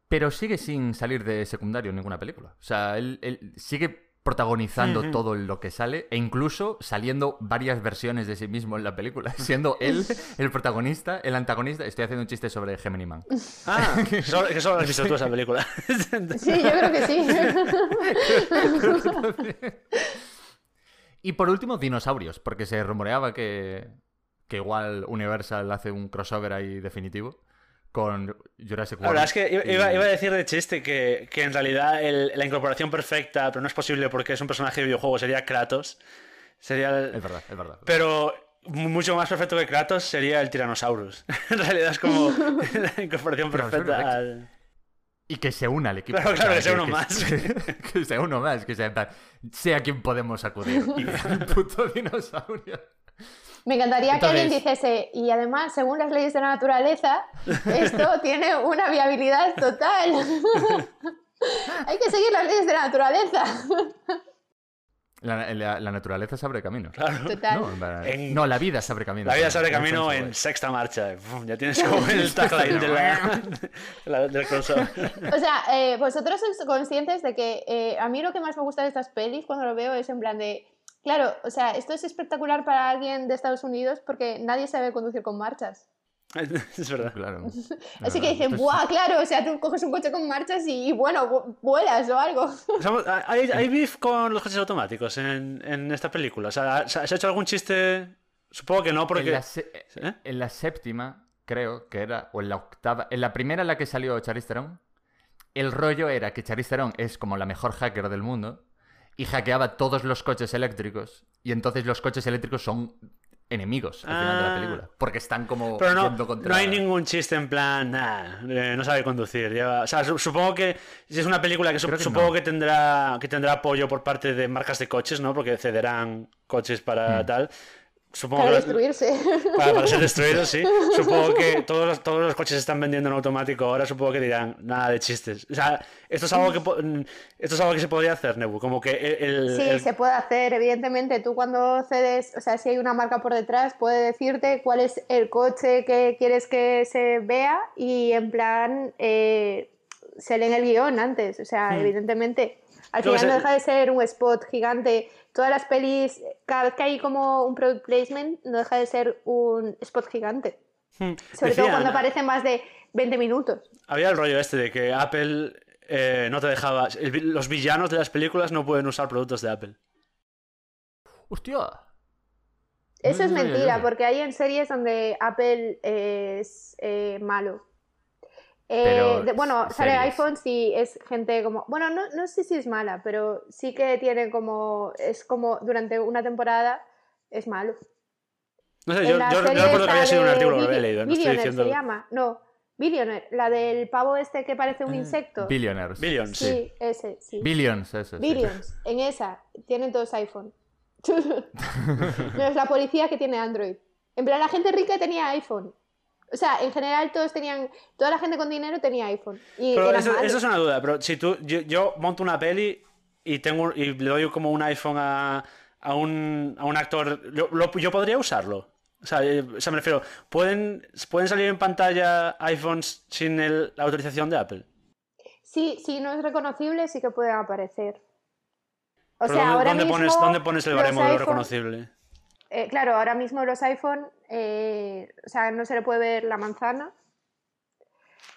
pero sigue sin salir de secundario en ninguna película. O sea, él, él sigue protagonizando todo lo que sale e incluso saliendo varias versiones de sí mismo en la película, siendo él el protagonista, el antagonista. Estoy haciendo un chiste sobre Gemini Man. Ah, solo, que solo has visto tú esa película. Sí, yo creo que sí. Y por último, dinosaurios, porque se rumoreaba que, que igual Universal hace un crossover ahí definitivo con Jurassic La World. verdad es que iba, y- iba- iba a decir de chiste que, que en realidad el- la incorporación perfecta, pero no es posible porque es un personaje de videojuego, sería Kratos. Sería el- Es verdad, es verdad. Pero mu- mucho más perfecto que Kratos sería el Tyrannosaurus. en realidad es como la incorporación perfecta al... Y que se una al equipo. Claro, claro, O que sea uno más. que sea uno más, que sea, sé a quién podemos acudir. Y el puto dinosaurio. Me encantaría que alguien dijese, y además, según las leyes de la naturaleza, esto tiene una viabilidad total. Hay que seguir las leyes de la naturaleza. La, la- la naturaleza se abre camino. Claro. Total. No, En- la vida se abre camino. La vida se abre camino en sexta marcha. Ya tienes como el tagline de la, de la- del crossover. O sea, eh, vosotros sois conscientes de que eh, a mí lo que más me gusta de estas pelis cuando lo veo es en plan de, claro, o sea, esto es espectacular para alguien de Estados Unidos porque nadie sabe conducir con marchas. Es verdad. Claro. Así que dicen, ¡buah, claro! O sea, tú coges un coche con marchas y, y, bueno, vu- vuelas o algo. Somos- ¿Hay, hay beef con los coches automáticos en, en esta película? O sea, ¿se ha hecho algún chiste? Supongo que no, En porque... la, se- ¿Eh? en la séptima, creo que era, o en la octava, en la primera en la que salió Charlize Theron, el rollo era que Charlize Theron es como la mejor hacker del mundo y hackeaba todos los coches eléctricos y entonces los coches eléctricos son enemigos al final de la Ah. película porque están como Pero no, yendo contra no hay ningún chiste en plan, nah, eh, no sabe conducir. lleva- o sea, su- supongo que si es una película que, su- Creo que supongo no. que tendrá que tendrá apoyo por parte de marcas de coches, ¿no? Porque cederán coches para Hmm. tal. Supongo Para que destruirse. para, para ser destruidos, sí. Supongo que todos los, todos los coches se están vendiendo en automático ahora, supongo que dirán nada de chistes. O sea, esto es algo que mm, esto es algo que se podría hacer, Nebu, como que el, Sí, el- se puede hacer, evidentemente. Tú cuando cedes, o sea, si hay una marca por detrás, puede decirte cuál es el coche que quieres que se vea y en plan eh, se lee en el guion antes. O sea, Hmm. evidentemente. Al final no deja de ser un spot gigante. Todas las pelis, cada vez que hay como un product placement, no deja de ser un spot gigante. Hmm. Sobre todo cuando aparece más de 20 minutos. Había el rollo este de que Apple eh, no te dejaba. el los villanos de las películas no pueden usar productos de Apple. ¡Hostia! Eso es mentira, porque hay en series donde Apple es eh, malo. Eh, de- bueno, sale series. iPhone sí es gente como. Bueno, no, no sé si es mala, pero sí que tiene como. Es como durante una temporada es malo. No sé, En yo, yo- recuerdo que había sido un artículo que había leído. No estoy diciendo. se llama. No, Billionaire, la del pavo este que parece un Eh, insecto. Billions. Billions. Sí, ese, sí. Billions, eso. sí. Billions, en esa, tienen todos iPhone. no es la policía que tiene Android. En plan, la gente rica tenía iPhone. O sea, en general todos tenían, toda la gente con dinero tenía iPhone. Y Pero eso, es una duda. Pero si tú, yo, yo monto una peli y tengo y le doy como un iPhone a, a un, a un actor, yo, lo- yo podría usarlo. O sea, eh, o sea, me refiero, ¿pueden, ¿pueden salir en pantalla iPhones sin el- la autorización de Apple? Sí, si no es reconocible, sí que pueden aparecer. O Pero sea, ¿dónde, ahora dónde mismo pones, ¿Dónde pones el baremo de lo reconocible? Eh, claro, ahora mismo los iPhone, eh, o sea, no se le puede ver la manzana.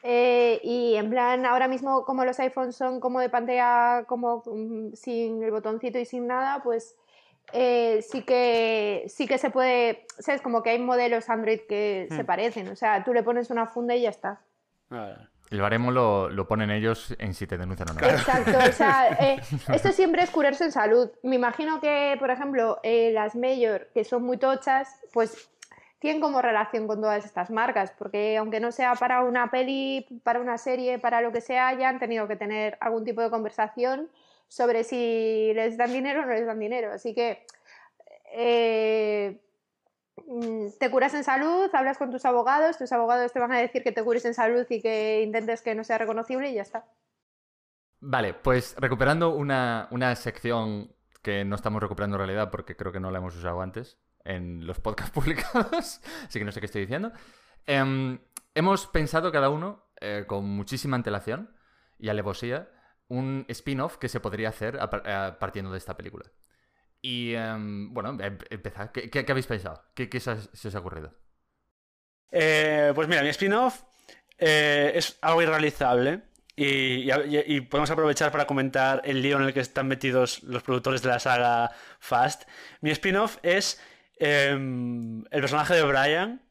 Eh, y en plan, ahora mismo como los iPhones son como de pantalla como mm, sin el botoncito y sin nada, pues eh, sí que sí que se puede, sabes, como que hay modelos Android que se Hmm. parecen, o sea, tú le pones una funda y ya está. Ah, El baremo lo, lo ponen ellos en si te denuncian o no. Exacto, o sea, eh, esto siempre es curarse en salud. Me imagino que, por ejemplo, eh, las Mayor, que son muy tochas, pues tienen como relación con todas estas marcas, porque aunque no sea para una peli, para una serie, para lo que sea, ya han tenido que tener algún tipo de conversación sobre si les dan dinero o no les dan dinero. Así que eh, te curas en salud, hablas con tus abogados, tus abogados te van a decir que te cures en salud y que intentes que no sea reconocible y ya está. Vale, pues recuperando una, una sección que no estamos recuperando en realidad porque creo que no la hemos usado antes en los podcasts publicados, así que no sé qué estoy diciendo. Em, hemos pensado cada uno, eh, con muchísima antelación y alevosía, un spin-off que se podría hacer a- partiendo de esta película. Y em, bueno, em- empezad. ¿Qué, habéis pensado? ¿Qué, se, os, ha ocurrido? Eh, pues mira, mi spin-off eh, es algo irrealizable y podemos aprovechar para comentar el lío en el que están metidos los productores de la saga Fast. Mi spin-off es em, el personaje de Brian,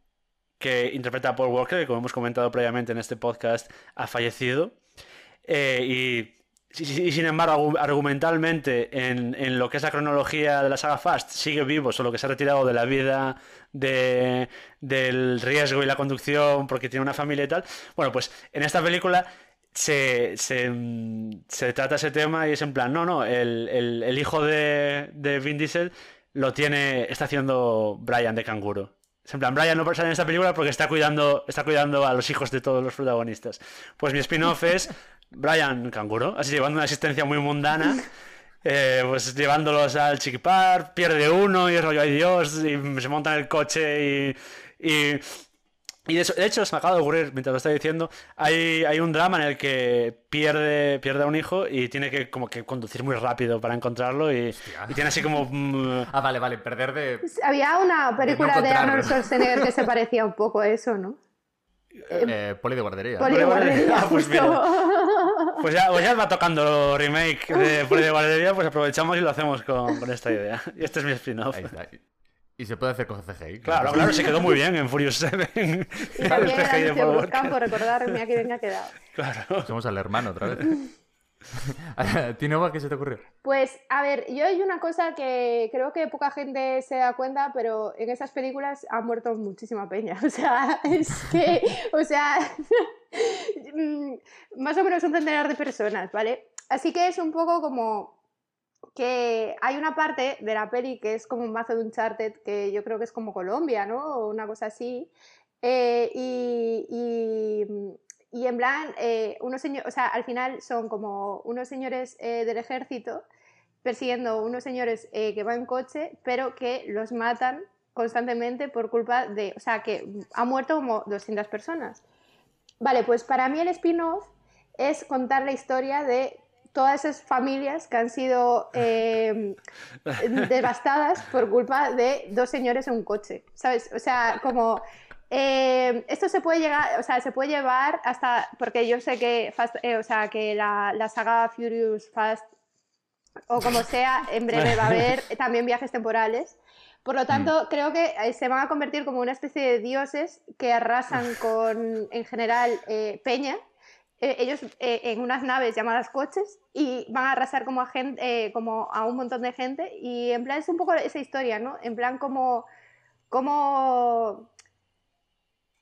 que interpreta a Paul Walker, que como hemos comentado previamente en este podcast, ha fallecido. Eh, y, y- sin embargo, argu- argumentalmente, en, en lo que es la cronología de la saga Fast, sigue vivo, solo que se ha retirado de la vida de, del riesgo y la conducción porque tiene una familia y tal. Bueno, pues en esta película se, se, se trata ese tema y es en plan, no, no, el, el- el hijo de, de Vin Diesel lo tiene, está haciendo Brian de canguro. Es en plan, Brian no sale en esta película porque está cuidando, está cuidando a los hijos de todos los protagonistas. Pues mi spin-off es Brian Canguro, así llevando una existencia muy mundana. eh, pues llevándolos al chiquipar, pierde uno y es rollo, ay Dios, y se monta en el coche y. y y de, eso- de hecho, se me acaba de ocurrir, mientras lo estaba diciendo, hay, hay un drama en el que pierde, pierde a un hijo y tiene que como que conducir muy rápido para encontrarlo y, y tiene así como... mm, Ah, vale, vale, perder de. Había una película de, encontrarlo. Arnold Schwarzenegger que se parecía un poco a eso, ¿no? Eh, poli de guardería. Poli de guardería, Ah, pues mira. Pues ya, pues ya va tocando remake de Poli de Guardería, pues aprovechamos y lo hacemos con, con esta idea. Y este es mi spin-off. Ahí está. Y se puede hacer con CGI. Claro, claro, se quedó muy bien en Furious 7. Y el CGI de. Campo, recordarme aquí venga quedado. Claro. Somos al hermano otra vez. ¿Tinoba qué se te ocurrió? Pues, a ver, yo hay una cosa que creo que poca gente se da cuenta, pero en esas películas ha muerto muchísima peña. O sea, es que, o sea, mm, más o menos un centenar de personas, ¿vale? Así que es un poco como que hay una parte de la peli que es como un mazo de Uncharted, que yo creo que es como Colombia, ¿no? O una cosa así. Eh, y- y en plan, eh, unos señores, o sea, al final son como unos señores eh, del ejército persiguiendo unos señores eh, que van en coche, pero que los matan constantemente por culpa de, o sea, que ha muerto como 200 personas. Vale, pues para mí el spin-off es contar la historia de todas esas familias que han sido eh, devastadas por culpa de dos señores en un coche, ¿sabes? O sea, como eh, esto se puede llegar, o sea, se puede llevar hasta, porque yo sé que, Fast- eh, o sea, que la, la saga Furious Fast o como sea, en breve va a haber también viajes temporales. Por lo tanto, creo que eh, se van a convertir como una especie de dioses que arrasan con, en general, eh, Peña. Eh, ellos eh, en unas naves llamadas coches y van a arrasar como a, gente, como a un montón de gente. Y en plan es un poco esa historia, ¿no? En plan como, como,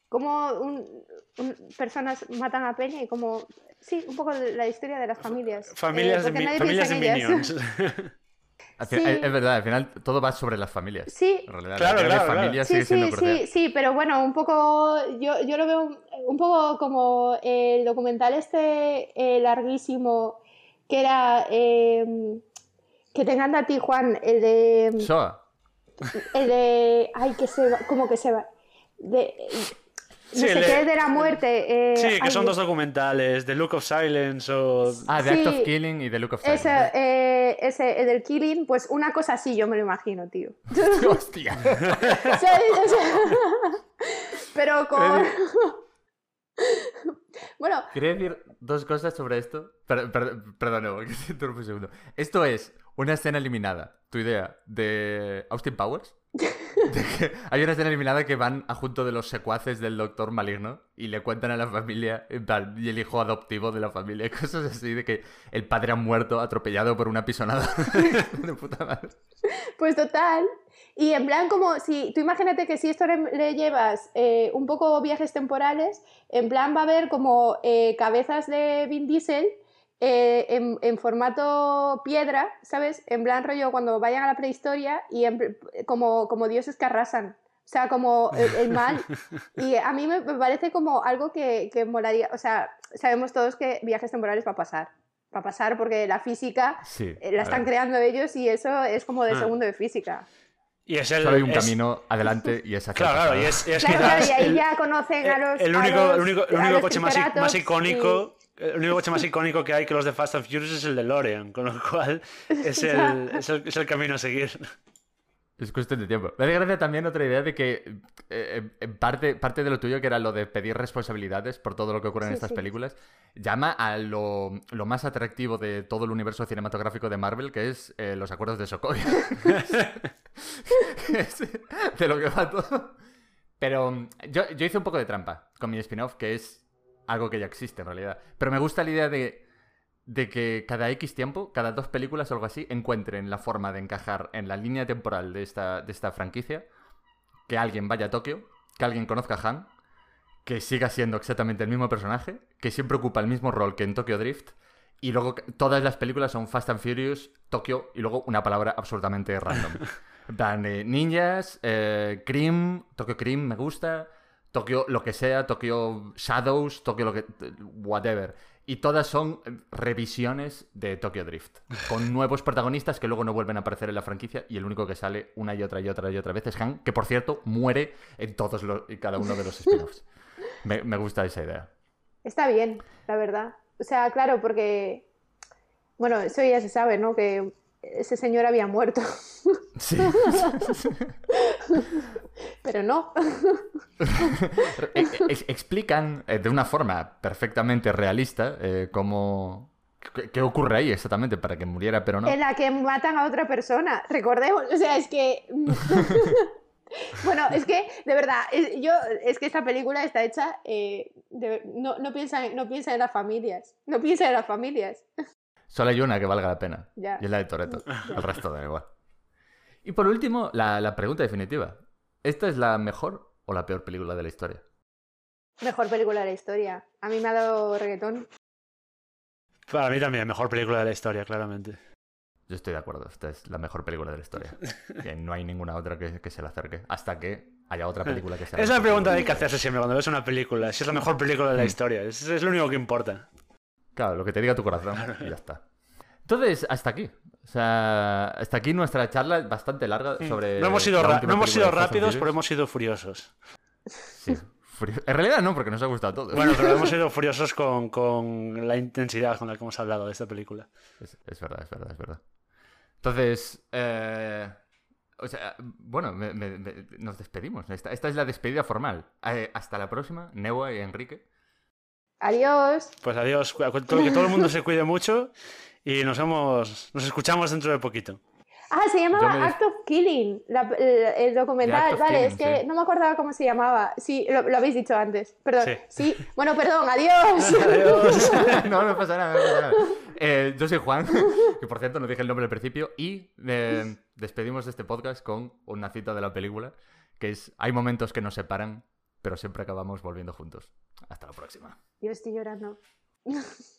como un- un- personas matan a Peña y como, sí, un poco la historia de las familias. Familias, Eh, de, porque mi- nadie familias de piensa en ellas. Minions. Sí. Es verdad, al final todo va sobre las familias. Sí, En realidad, Claro, claro, familia Sí, sigue siendo sí, crucial. sí, sí, pero bueno, un poco, yo, yo lo veo un, un poco como el documental este eh, larguísimo que era, eh, que te encanta a ti, Juan, el de, Shoah. el de, ay, que se va, como que se va, de, no Sí, sé qué, de la muerte. eh, Sí, que son dos documentales, The Look of Silence o... Ah, The Act Sí. of Killing y The Look of Ese, Silence. eh, ese, el del Killing, pues una cosa así yo me lo imagino, tío. ¡Hostia! Pero con... bueno, Quería decir dos cosas sobre esto. Per- per- perdón, no, que te interrumpo un segundo. Esto es una escena eliminada, tu idea, de Austin Powers. De que hay una escena eliminada que van a junto de los secuaces del doctor maligno y le cuentan a la familia, en plan, y el hijo adoptivo de la familia, cosas así, de que el padre ha muerto atropellado por una pisonada de puta madre. Pues total. Y en plan como si, tú imagínate que si esto le, le llevas eh, un poco viajes temporales, en plan va a haber como eh, cabezas de Vin Diesel eh, en, en formato piedra, ¿sabes? En plan rollo cuando vayan a la prehistoria y en como, como dioses que arrasan. O sea, como el, el mal. Y a mí me, parece como algo que, que molaría. O sea, sabemos todos que viajes temporales va a pasar. va a pasar porque la física Sí. eh, la a están creando ellos y eso es como de Ah. segundo de física. Y es el. Solo hay un es- camino adelante y es hacia el Claro, claro, y es, es Claro, claro, y ahí el- ya conocen a los. el a único, los- el único, el a único coche más, más y- icónico. El único coche más icónico que hay que los de Fast and Furious es el de Lorean, con lo cual es el, es el, es el camino a seguir. Es cuestión de tiempo. Me hace gracia también otra idea de que eh, eh, parte, parte de lo tuyo, que era lo de pedir responsabilidades por todo lo que ocurre en estas sí. películas, llama a lo, lo más atractivo de todo el universo cinematográfico de Marvel, que es eh, los acuerdos de Sokovia. De lo que va todo. Pero yo, yo hice un poco de trampa con mi spin-off, que es algo que ya existe en realidad. Pero me gusta la idea de, de que cada X tiempo, cada dos películas o algo así, encuentren la forma de encajar en la línea temporal de esta, de esta franquicia, que alguien vaya a Tokio, que alguien conozca a Han, que siga siendo exactamente el mismo personaje, que siempre ocupa el mismo rol que en Tokyo Drift, y luego todas las películas son Fast and Furious, Tokio, y luego una palabra absolutamente random. Plan, eh, ninjas, eh, Cream, Tokyo Cream me gusta, Tokio lo que sea, Tokyo Shadows, Tokio lo que... whatever. Y todas son revisiones de Tokyo Drift, con nuevos protagonistas que luego no vuelven a aparecer en la franquicia y el único que sale una y otra y otra y otra vez es Han, que por cierto muere en todos los, y cada uno de los spin-offs. Me, me gusta esa idea. Está bien, la verdad. O sea, claro, porque. Bueno, eso ya se sabe, ¿no? Que ese señor había muerto. Sí. Pero no. Explican eh, de una forma perfectamente realista eh, cómo... ¿Qué, ocurre ahí exactamente para que muriera, pero no? En la que matan a otra persona. Recordemos. O sea, es que. Bueno, es que, de verdad, es- yo, es que esta película está hecha, eh, de- no, no, piensa, en- no piensa en las familias, no piensa en las familias. Solo hay una que valga la pena. Y es la de Toreto. El resto da igual. Y por último, la, la pregunta definitiva. ¿Esta es la mejor o la peor película de la historia? Mejor película de la historia. A mí me ha dado reggaetón. Para mí también, mejor película de la historia, claramente. Yo estoy de acuerdo. Esta es la mejor película de la historia. Que no hay ninguna otra que, que se le acerque. Hasta que haya otra película que sea. Es la pregunta que hay que hacerse siempre cuando ves una película. Si es la mejor película de la Mm. historia. Es, es lo único que importa. Claro, lo que te diga tu corazón y ya está. Entonces, hasta aquí. O sea, hasta aquí nuestra charla bastante larga sobre. No hemos sido, la no hemos sido rápidos, pero hemos sido furiosos. Sí, En realidad no, porque nos ha gustado todo. Bueno, pero hemos sido furiosos con, con la intensidad con la que hemos hablado de esta película. Es, es verdad, es verdad, es verdad. Entonces, eh, o sea, bueno, me- me- me- nos despedimos. Esta, esta es la despedida formal. Eh, hasta la próxima, Neua y Enrique. Adiós. Pues adiós, que todo el mundo se cuide mucho y nos vemos, nos escuchamos dentro de poquito. Ah, se llamaba me Act of Killing, la- el, el documental. Vale, Killing, es que sí. no me acordaba cómo se llamaba. Sí, lo, lo habéis dicho antes. Perdón. Sí. Sí. Bueno, perdón, adiós. Adiós. no, no pasa nada, no pasa nada. Eh, yo soy Juan, que por cierto no dije el nombre al principio, y eh, despedimos de este podcast con una cita de la película, que es, hay momentos que nos separan, pero siempre acabamos volviendo juntos. Hasta la próxima. Yo estoy llorando.